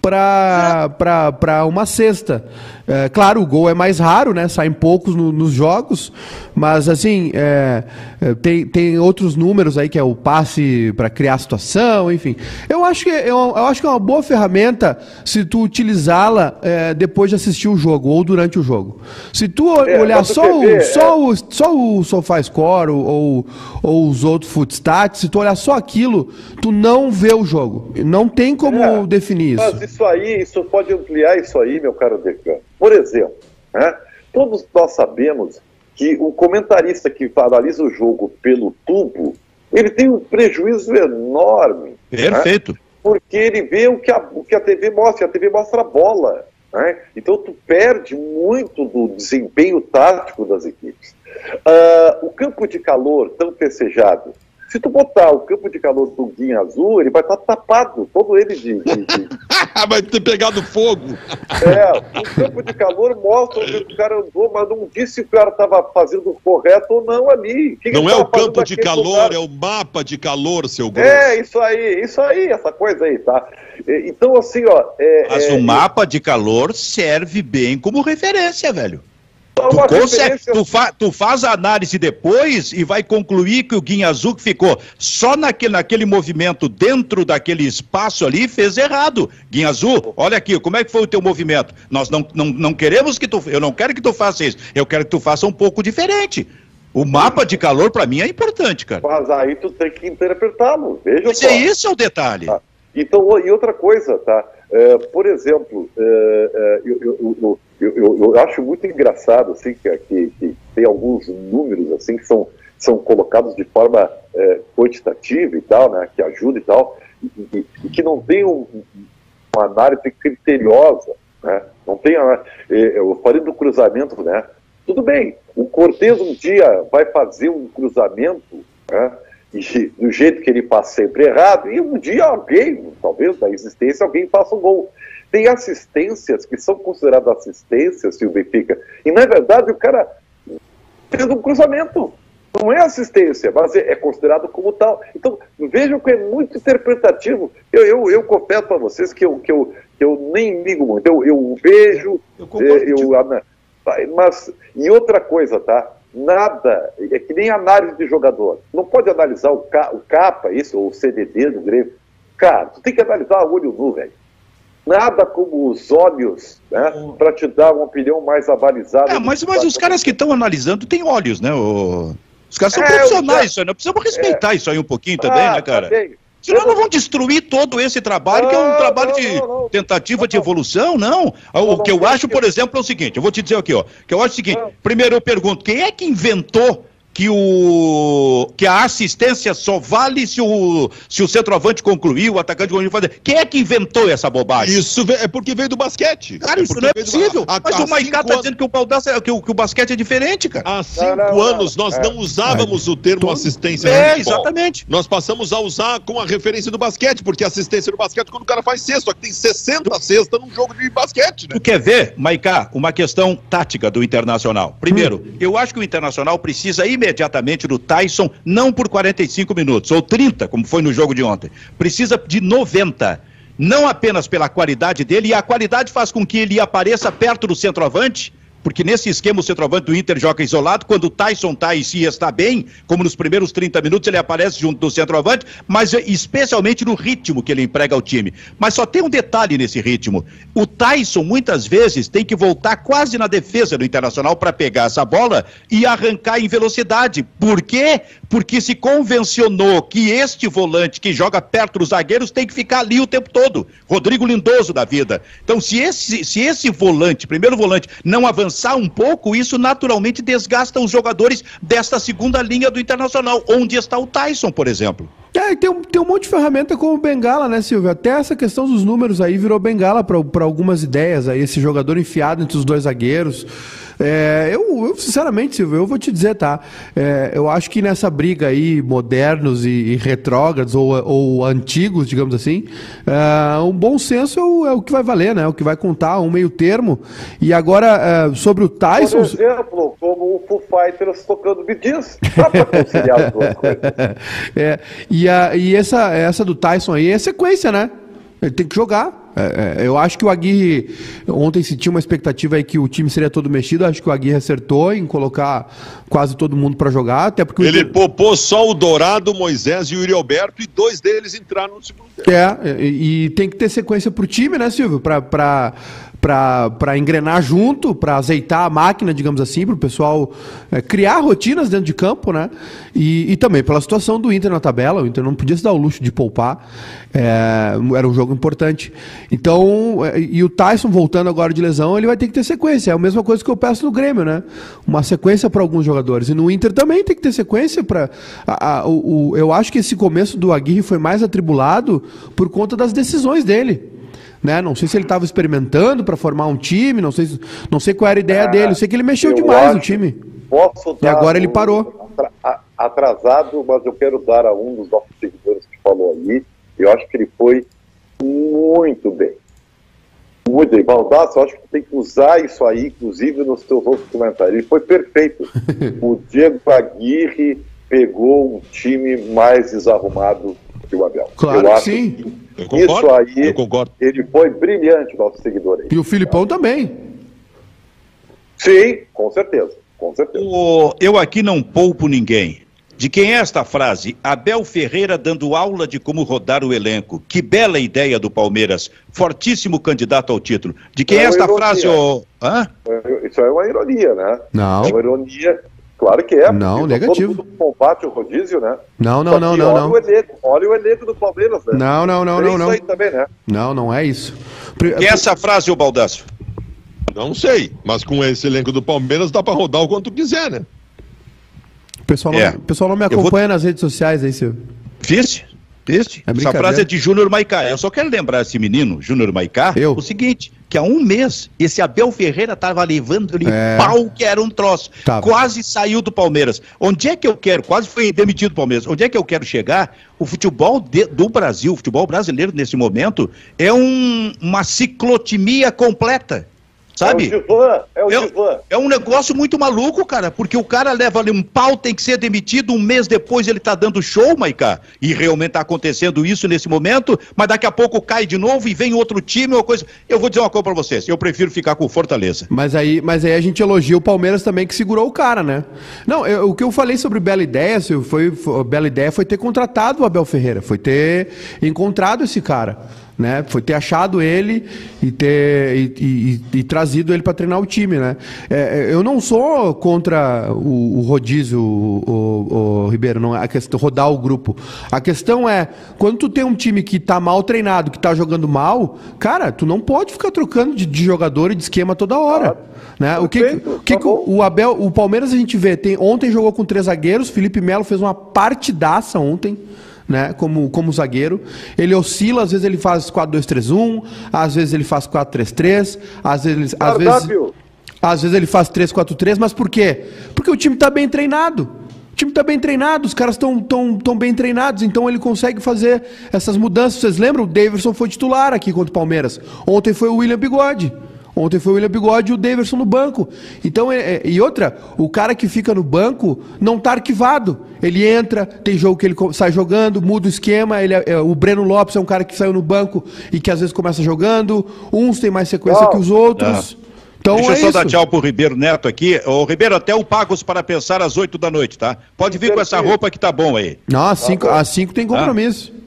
para uma cesta. É, claro, o gol é mais raro, né? Saem poucos no, nos jogos, mas assim, é, é, tem, tem outros números aí que é o passe para criar situação, enfim. Eu acho que é, eu, acho que é uma boa ferramenta se tu utilizá-la é, depois de assistir o jogo ou durante o jogo. Se tu é, olhar só o, ver, só, o, só o SofaScore ou, ou os outros footstats, se tu olhar só aquilo, tu não vê o jogo. Não tem como definir isso. Mas isso aí, isso pode ampliar isso aí, meu caro Decan. Por exemplo, né, todos nós sabemos que o comentarista que analisa o jogo pelo tubo, ele tem um prejuízo enorme. Né? Perfeito. Né, porque ele vê o que, a, o que a TV mostra, a TV mostra a bola. Né? Então tu perde muito do desempenho tático das equipes. Uh, o campo de calor tão festejado, se tu botar o campo de calor do Guinha Azul, ele vai estar tapado, todo ele de. de, de... <laughs> vai ter pegado fogo. É, o campo de calor mostra onde o cara andou, mas não disse se o cara estava fazendo correto ou não ali. Que não que é o campo de calor, lugar? é o mapa de calor, seu grosso. É, isso aí, isso aí, essa coisa aí, tá? Então, assim, ó. É, mas é, o mapa de calor serve bem como referência, velho. Tu, consegue, tu, fa, tu, faz a análise depois e vai concluir que o Guinha Azul que ficou só naquele, naquele movimento dentro daquele espaço ali fez errado. Guinha Azul, olha aqui, como é que foi o teu movimento? Nós não, não, não queremos que tu. Eu não quero que tu faça isso. Eu quero que tu faça um pouco diferente. O mapa de calor para mim é importante, cara. Mas aí tu tem que interpretá-lo. Veja Mas só. é esse é o detalhe. Tá. Então, e outra coisa, tá? Uh, por exemplo, uh, uh, eu, eu, eu, eu, eu, acho muito engraçado assim que, que, que, tem alguns números assim que são, são colocados de forma quantitativa e tal, né? Que ajuda e tal, e, e, que não tem um, uma análise criteriosa, né? Não tem, eu falei do cruzamento, né? Tudo bem, o Cortez um dia vai fazer um cruzamento, né? e do jeito que ele faz sempre errado, e um dia alguém, talvez da existência, alguém faça um gol. Tem assistências que são consideradas assistências se o Benfica, e na verdade o cara fez um cruzamento. Não é assistência, mas é, é considerado como tal. Então, vejam que é muito interpretativo. Eu, eu, eu confesso para vocês que eu, que, eu, que eu nem ligo muito. Eu, eu vejo, eu, eu, eu mas e outra coisa, tá? nada, é que nem análise de jogador. Não pode analisar o, ca, o capa, isso, ou o CDD do Grêmio. Cara, tu tem que analisar o olho nu, velho. Nada como os olhos, né, para te dar uma opinião mais avalizada. É, mas, mas os caras que estão analisando têm olhos, né? O... Os caras são é, profissionais, já... aí, precisamos respeitar é. isso aí um pouquinho também, ah, né, cara? Tá Senão não vão destruir todo esse trabalho, não, que é um trabalho não, de não, tentativa de evolução, não. O que eu acho, por exemplo, é o seguinte, eu vou te dizer aqui, ó, que eu acho o seguinte, primeiro eu pergunto, quem é que inventou que, o, que a assistência só vale se o, se o centroavante concluir, o atacante concluir fazer. Quem é que inventou essa bobagem? Isso é porque veio do basquete. Cara, é isso não é possível. Do... Mas o Maicá tá dizendo que o, Baldaça, que, o, que o basquete é diferente, cara. Há cinco não, não, anos nós é. não usávamos o termo assistência. É, exatamente. Nós passamos a usar com a referência do basquete, porque assistência no basquete quando o cara faz sexto, que tem 60 cestas num jogo de basquete. Né? Tu quer ver, Maicá, uma questão tática do Internacional? Primeiro, hum. eu acho que o Internacional precisa imediatamente imediatamente do Tyson, não por 45 minutos, ou 30, como foi no jogo de ontem. Precisa de 90. Não apenas pela qualidade dele, e a qualidade faz com que ele apareça perto do centroavante porque nesse esquema o centroavante do Inter joga isolado, quando o Tyson tá e se está bem, como nos primeiros 30 minutos ele aparece junto do centroavante, mas especialmente no ritmo que ele emprega ao time. Mas só tem um detalhe nesse ritmo. O Tyson muitas vezes tem que voltar quase na defesa do Internacional para pegar essa bola e arrancar em velocidade. Por quê? Porque se convencionou que este volante que joga perto dos zagueiros tem que ficar ali o tempo todo. Rodrigo Lindoso da vida. Então, se esse, se esse volante, primeiro volante, não avançar um pouco, isso naturalmente desgasta os jogadores desta segunda linha do Internacional, onde está o Tyson, por exemplo. É, tem um, tem um monte de ferramenta como bengala, né, Silvio? Até essa questão dos números aí virou bengala para algumas ideias aí, esse jogador enfiado entre os dois zagueiros. É, eu, eu, sinceramente, Silvio, eu vou te dizer, tá? É, eu acho que nessa briga aí, modernos e, e retrógrados ou, ou, antigos, digamos assim, é, um bom senso é o, é que vai valer, né? É o que vai contar, um meio termo. E agora, é, sobre o Tyson... Por exemplo, como o Foo Fighters tocando dá pra conciliar as duas coisas. <laughs> É, e, a, e essa, essa do Tyson aí é sequência, né? Ele tem que jogar. É, é, eu acho que o Aguirre, ontem se tinha uma expectativa aí que o time seria todo mexido, acho que o Aguirre acertou em colocar quase todo mundo para jogar, até porque... Ele Inter... popou só o Dourado, Moisés e o Yuri Alberto e dois deles entraram no segundo tempo. É, e, e tem que ter sequência para o time, né, Silvio? Para... Para engrenar junto, para azeitar a máquina, digamos assim, para o pessoal é, criar rotinas dentro de campo, né? E, e, também pela situação do Inter na tabela, o Inter não podia se dar o luxo de poupar, é, era um jogo importante. Então, é, e o Tyson voltando agora de lesão, ele vai ter que ter sequência. É a mesma coisa que eu peço no Grêmio, né? Uma sequência para alguns jogadores. E no Inter também tem que ter sequência para. Eu acho que esse começo do Aguirre foi mais atribulado por conta das decisões dele. Né? Não sei se ele estava experimentando para formar um time, não sei, não sei qual era a ideia é, dele. Eu sei que ele mexeu demais no time. Posso e agora ele parou. Atrasado, mas eu quero dar a um dos nossos seguidores que falou ali. Eu acho que ele foi muito bem. Muito bem. Baldasso, eu acho que tem que usar isso aí, inclusive nos seus outros comentários. Ele foi perfeito. <laughs> o Diego Aguirre pegou um time mais desarrumado que o Abel. Claro eu que sim. Que eu concordo, Isso aí, eu concordo. ele foi brilhante, nosso seguidor aí. E o Filipão também. Sim, com certeza. Com certeza. O, eu aqui não poupo ninguém. De quem é esta frase? Abel Ferreira dando aula de como rodar o elenco. Que bela ideia do Palmeiras. Fortíssimo candidato ao título. De quem é, é esta ironia. frase? Oh... Hã? Isso é uma ironia, né? Não. É uma ironia Claro que é. Não, negativo. Todo mundo combate o rodízio, né? Não, não, não, não, olha não. O elenco, olha o elenco do Palmeiras, né? Não, não, não, não, não. Isso aí também, né? Não, não é isso. E essa frase, o Baldaço? Não sei, mas com esse elenco do Palmeiras dá para rodar o quanto quiser, né? O pessoal não, é. pessoal não me acompanha vou... nas redes sociais aí, Silvio. Fiz? Este? É Essa frase é de Júnior Maicá. Eu só quero lembrar esse menino, Júnior Maicá, Eu? o seguinte: que há um mês esse Abel Ferreira estava levando-lhe é... pau que era um troço. Tava. Quase saiu do Palmeiras. Onde é que eu quero? Quase foi demitido do Palmeiras. Onde é que eu quero chegar? O futebol de, do Brasil, o futebol brasileiro nesse momento, é um, uma ciclotimia completa. Sabe? É o Givan, é o é, É um negócio muito maluco, cara, porque o cara leva ali um pau, tem que ser demitido, um mês depois ele tá dando show, Maiká, e realmente tá acontecendo isso nesse momento, mas daqui a pouco cai de novo e vem outro time ou coisa. Eu vou dizer uma coisa pra vocês, eu prefiro ficar com o Fortaleza. Mas aí, mas aí a gente elogia o Palmeiras também que segurou o cara, né? Não, eu, o que eu falei sobre Bela Ideia, foi, foi, Bela Ideia foi ter contratado o Abel Ferreira, foi ter encontrado esse cara né? Foi ter achado ele e ter e, e, e trazido ele para treinar o time, né? É, é, eu não sou contra o, o rodízio, o, o, o, Ribeiro, não é a questão rodar o grupo. A questão é quando tu tem um time que tá mal treinado, que tá jogando mal, cara, tu não pode ficar trocando de, de jogador e de esquema toda hora. Né? O que, o, que, tá o Abel, o Palmeiras a gente vê, tem, ontem jogou com três zagueiros, Felipe Melo fez uma partidaça ontem né, como, como zagueiro. Ele oscila, às vezes ele faz 4-2-3-1, às vezes ele faz 4-3-3, às vezes, às vezes, às vezes ele faz 3-4-3, mas por quê? Porque o time está bem treinado. O time está bem treinado, os caras estão tão, tão bem treinados, então ele consegue fazer essas mudanças. Vocês lembram? O Davidson foi titular aqui contra o Palmeiras. Ontem foi o William Bigode. Ontem foi o William Bigode e o Daverson no banco. Então, é, é, e outra, o cara que fica no banco não está arquivado. Ele entra, tem jogo que ele sai jogando, muda o esquema. Ele é, é, o Breno Lopes é um cara que saiu no banco e que às vezes começa jogando. Uns têm mais sequência que os outros. Ah. Então, Deixa eu é só isso. dar tchau pro Ribeiro Neto aqui. Ô, Ribeiro, até o Pagos para pensar às 8 da noite, tá? Pode vir com essa roupa que tá bom aí. Não, às 5 tá cinco tem compromisso. Ah.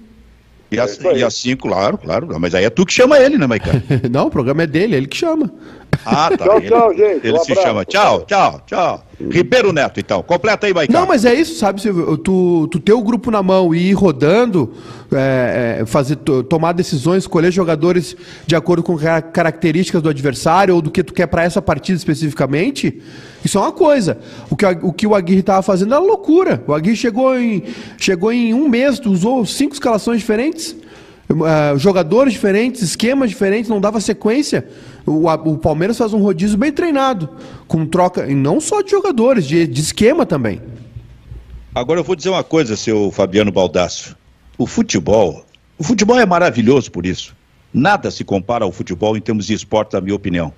E, é e assim, claro, claro. Mas aí é tu que chama ele, né, Maicon? <laughs> Não, o programa é dele, é ele que chama. Ah, tá. Tchau, tchau, gente. Ele um se chama. Tchau, tchau, tchau. Ribeiro Neto, então. Completa aí, Maicon. Não, mas é isso, sabe, Silvio? Tu, tu ter o grupo na mão e ir rodando, é, é, fazer, tomar decisões, escolher jogadores de acordo com características do adversário ou do que tu quer para essa partida especificamente, isso é uma coisa. O que, o que o Aguirre estava fazendo era loucura. O Aguirre chegou em, chegou em um mês, usou cinco escalações diferentes. Uh, jogadores diferentes, esquemas diferentes, não dava sequência. O, o, Palmeiras faz um rodízio bem treinado, com troca, e não só de jogadores, de, de esquema também. Agora eu vou dizer uma coisa, seu Fabiano Baldasso. O futebol, o futebol é maravilhoso por isso. Nada se compara ao futebol em termos de esporte, na minha opinião.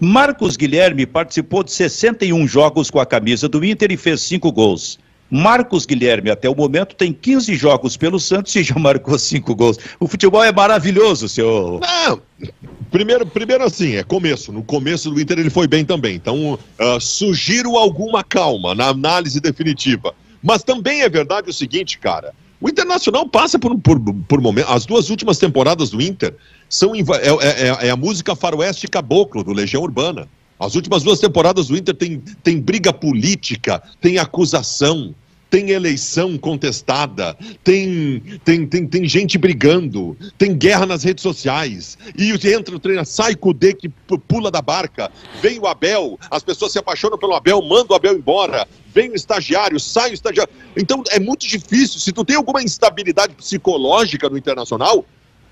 Marcos Guilherme participou de 61 jogos com a camisa do Inter e fez 5 gols. Marcos Guilherme, até o momento, tem 15 jogos pelo Santos e já <laughs> marcou 5 gols. O futebol é maravilhoso, senhor. Não, primeiro, primeiro assim, é começo. No começo do Inter ele foi bem também. Então, uh, sugiro alguma calma na análise definitiva. Mas também é verdade o seguinte, cara. O Internacional passa por, por, por momento. As duas últimas temporadas do Inter são é, é, é, é a música Faroeste Caboclo, do Legião Urbana. As últimas duas temporadas do Inter tem, tem briga política, tem acusação, tem eleição contestada, tem, tem, tem, tem gente brigando, tem guerra nas redes sociais. E entra o treino, sai D que pula da barca, vem o Abel, as pessoas se apaixonam pelo Abel, manda o Abel embora, vem o estagiário, sai o estagiário. Então é muito difícil. Se tu tem alguma instabilidade psicológica no internacional,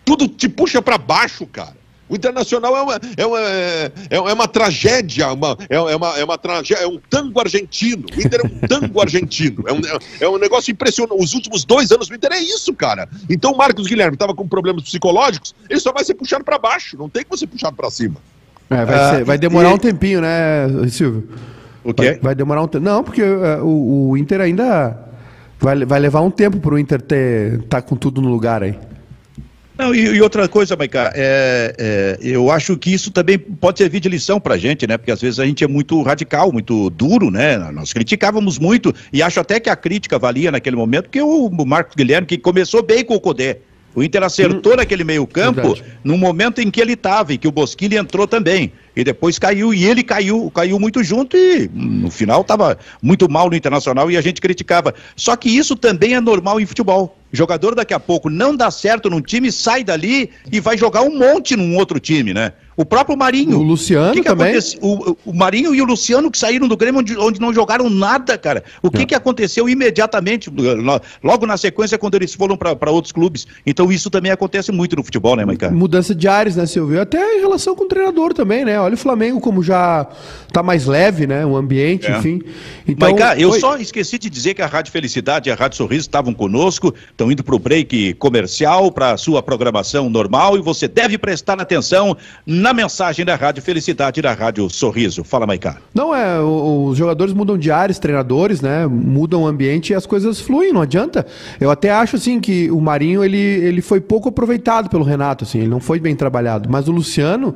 tudo te puxa para baixo, cara. O Internacional é uma, é uma, é, é uma tragédia, uma, é, é, uma, é uma tragédia, é um tango argentino. O Inter é um tango <laughs> argentino. É um, é um negócio impressionante. Os últimos dois anos do Inter é isso, cara. Então o Marcos Guilherme estava com problemas psicológicos, ele só vai ser puxado para baixo, não tem como ser puxado para cima. É, vai, ah, ser, vai, demorar e... um tempinho, né, Silvio? O quê? Vai, vai demorar um tempo. Não, porque uh, o, o, Inter ainda vai, vai levar um tempo para o Inter ter tá com tudo no lugar aí. Não, e, e, outra coisa, Maiká, é, é, eu acho que isso também pode servir de lição pra gente, né? Porque às vezes a gente é muito radical, muito duro, né? Nós criticávamos muito, e acho até que a crítica valia naquele momento, porque o Marcos Guilherme, que começou bem com o Codé, o Inter acertou hum, naquele meio-campo no momento em que ele estava e que o Bosquilha entrou também. E depois caiu, e ele caiu, caiu muito junto e no final estava muito mal no Internacional e a gente criticava. Só que isso também é normal em futebol. Jogador daqui a pouco não dá certo num time, sai dali e vai jogar um monte num outro time, né? O próprio Marinho. O Luciano que que também. O, o, Marinho e o Luciano que saíram do Grêmio onde, onde não jogaram nada, cara. O que, que aconteceu imediatamente, logo na sequência, quando eles foram para outros clubes? Então isso também acontece muito no futebol, né, Maicon? Mudança de áreas, né, Silvio? Até em relação com o treinador também, né? Olha o Flamengo como já tá mais leve, né? O ambiente, é. enfim. Então, eu foi... só esqueci de dizer que a Rádio Felicidade e a Rádio Sorriso estavam conosco, estão indo para o break comercial, para a sua programação normal, e você deve prestar atenção na mensagem da Rádio Felicidade e da Rádio Sorriso. Fala, Maicá. Não, é, os jogadores mudam de áreas, treinadores, né? Mudam o ambiente e as coisas fluem, não adianta. Eu até acho, assim, que o Marinho, ele, ele foi pouco aproveitado pelo Renato, assim, ele não foi bem trabalhado. Mas o Luciano,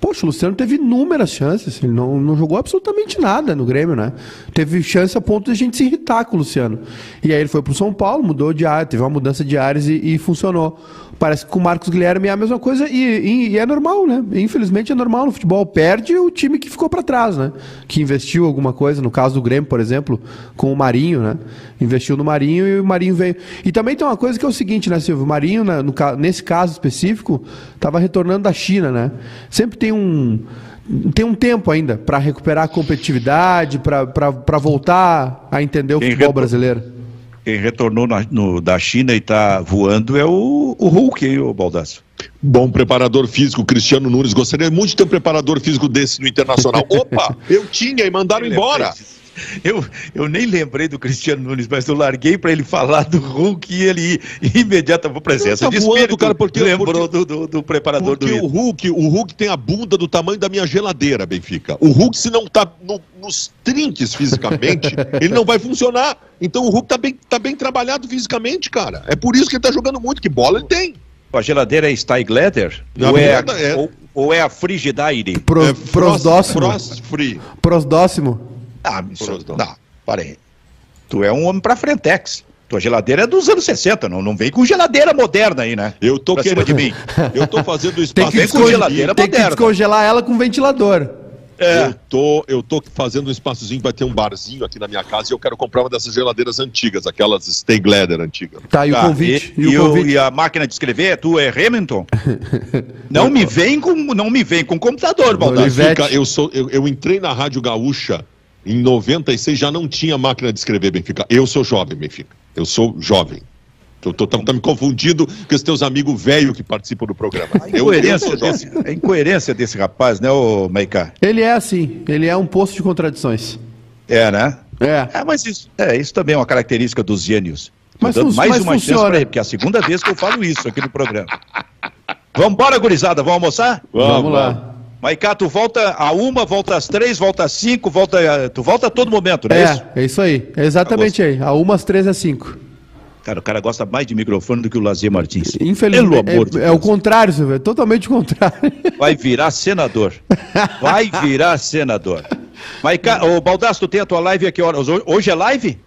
Poxa, o Luciano teve inúmeras chances, ele não, não jogou absolutamente nada no Grêmio, né? Teve chance a ponto de a gente se irritar com o Luciano. E aí ele foi pro São Paulo, mudou de área, teve uma mudança de áreas e, e funcionou. Parece que com o Marcos Guilherme é a mesma coisa e, e, e, é normal, né? Infelizmente é normal no futebol. Perde o time que ficou para trás, né? Que investiu alguma coisa, no caso do Grêmio, por exemplo, com o Marinho, né? Investiu no Marinho e o Marinho veio. E também tem uma coisa que é o seguinte, né, Silvio? O Marinho, né, no, nesse caso específico, estava retornando da China, né? Sempre tem um tem um tempo ainda para recuperar a competitividade, para voltar a entender o Quem futebol brasileiro. Quem retornou na, no, da China e está voando é o, o Hulk, hein, o Baldasso. Bom preparador físico, Cristiano Nunes. Gostaria muito de ter um preparador físico desse no Internacional. <laughs> Opa, eu tinha e mandaram embora. <laughs> Eu, eu nem lembrei do Cristiano Nunes, mas eu larguei para ele falar do Hulk e ele imediata por presença tá de voando, cara, porque lembrou porque, do, do, do, preparador porque do o Hulk, o Hulk tem a bunda do tamanho da minha geladeira, Benfica. O Hulk se não tá no, nos trinques fisicamente, <laughs> ele não vai funcionar. Então o Hulk tá bem, tá bem trabalhado fisicamente, cara. É por isso que ele tá jogando muito, que bola ele tem. A geladeira é Styglader? Ou é, é, ou, ou, é a Frigidaire? Pro, é prosdóximo. Frost free. Prosdóximo. Ah, isso, não, parei. Tu é um homem pra frentex. Tua geladeira é dos anos 60, não, não vem com geladeira moderna aí, né? Eu tô Pra cima querendo. de mim. <laughs> Eu tô fazendo Tem espaço. que, vem com geladeira tem que moderna. descongelar ela com ventilador. É. Eu tô, eu tô fazendo um espaçozinho, vai ter um barzinho aqui na minha casa e eu quero comprar uma dessas geladeiras antigas, aquelas Stay Leather antigas. Tá, e Tá, o convite. E, E, e o o- convite. e a máquina de escrever, tu é Hamilton? <laughs> não me vem com não me vem com computador, Baldassi. Eu, sou, eu, eu entrei na Rádio Gaúcha em 96, já não tinha máquina de escrever, Benfica. Eu sou jovem, Benfica. Eu sou jovem. Eu tô, tá, tá me confundindo com os teus amigos velhos que participam do programa. A Eu, eu incoerência, sou jovem. desse, a incoerência desse rapaz, né, ô Maiká? Ele é assim, ele é um poço de contradições. É, né? É. É, mas isso, é, isso também é uma característica dos gênios. Mas Tô dando mais mas uma chance funciona. pra ele, porque é a segunda vez que eu falo isso aqui no programa. Vambora, gurizada, vamos almoçar? Vamos, lá. Maiká, tu volta a uma, volta às três, volta às cinco, volta. Tu volta a todo momento, não é, isso? É, é isso aí. É exatamente aí. A umas três às cinco. Cara, o cara gosta mais de microfone do que o Lazier Martins. Infelizmente. Pelo amor de é, é o Deus. contrário, Silvio. É totalmente o contrário. <laughs> Vai virar senador. Vai virar senador. Maiká, ô Baldasso, tu tem a tua live aqui horas? Hoje é live?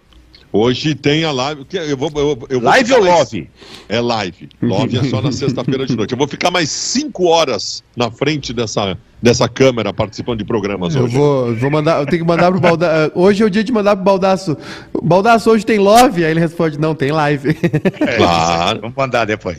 Hoje tem a live. que Eu vou, eu, eu Live ou mais- love? É live. Love é só na sexta-feira de noite. Eu vou ficar mais cinco horas na frente dessa, dessa câmera participando de programas Eu hoje. vou, eu vou mandar, eu tenho que mandar pro Baldaço. <laughs> Hoje é o dia de mandar pro Baldaço. Baldaço, hoje tem love? Aí ele responde: não, tem live. É, Claro. Vamos mandar depois.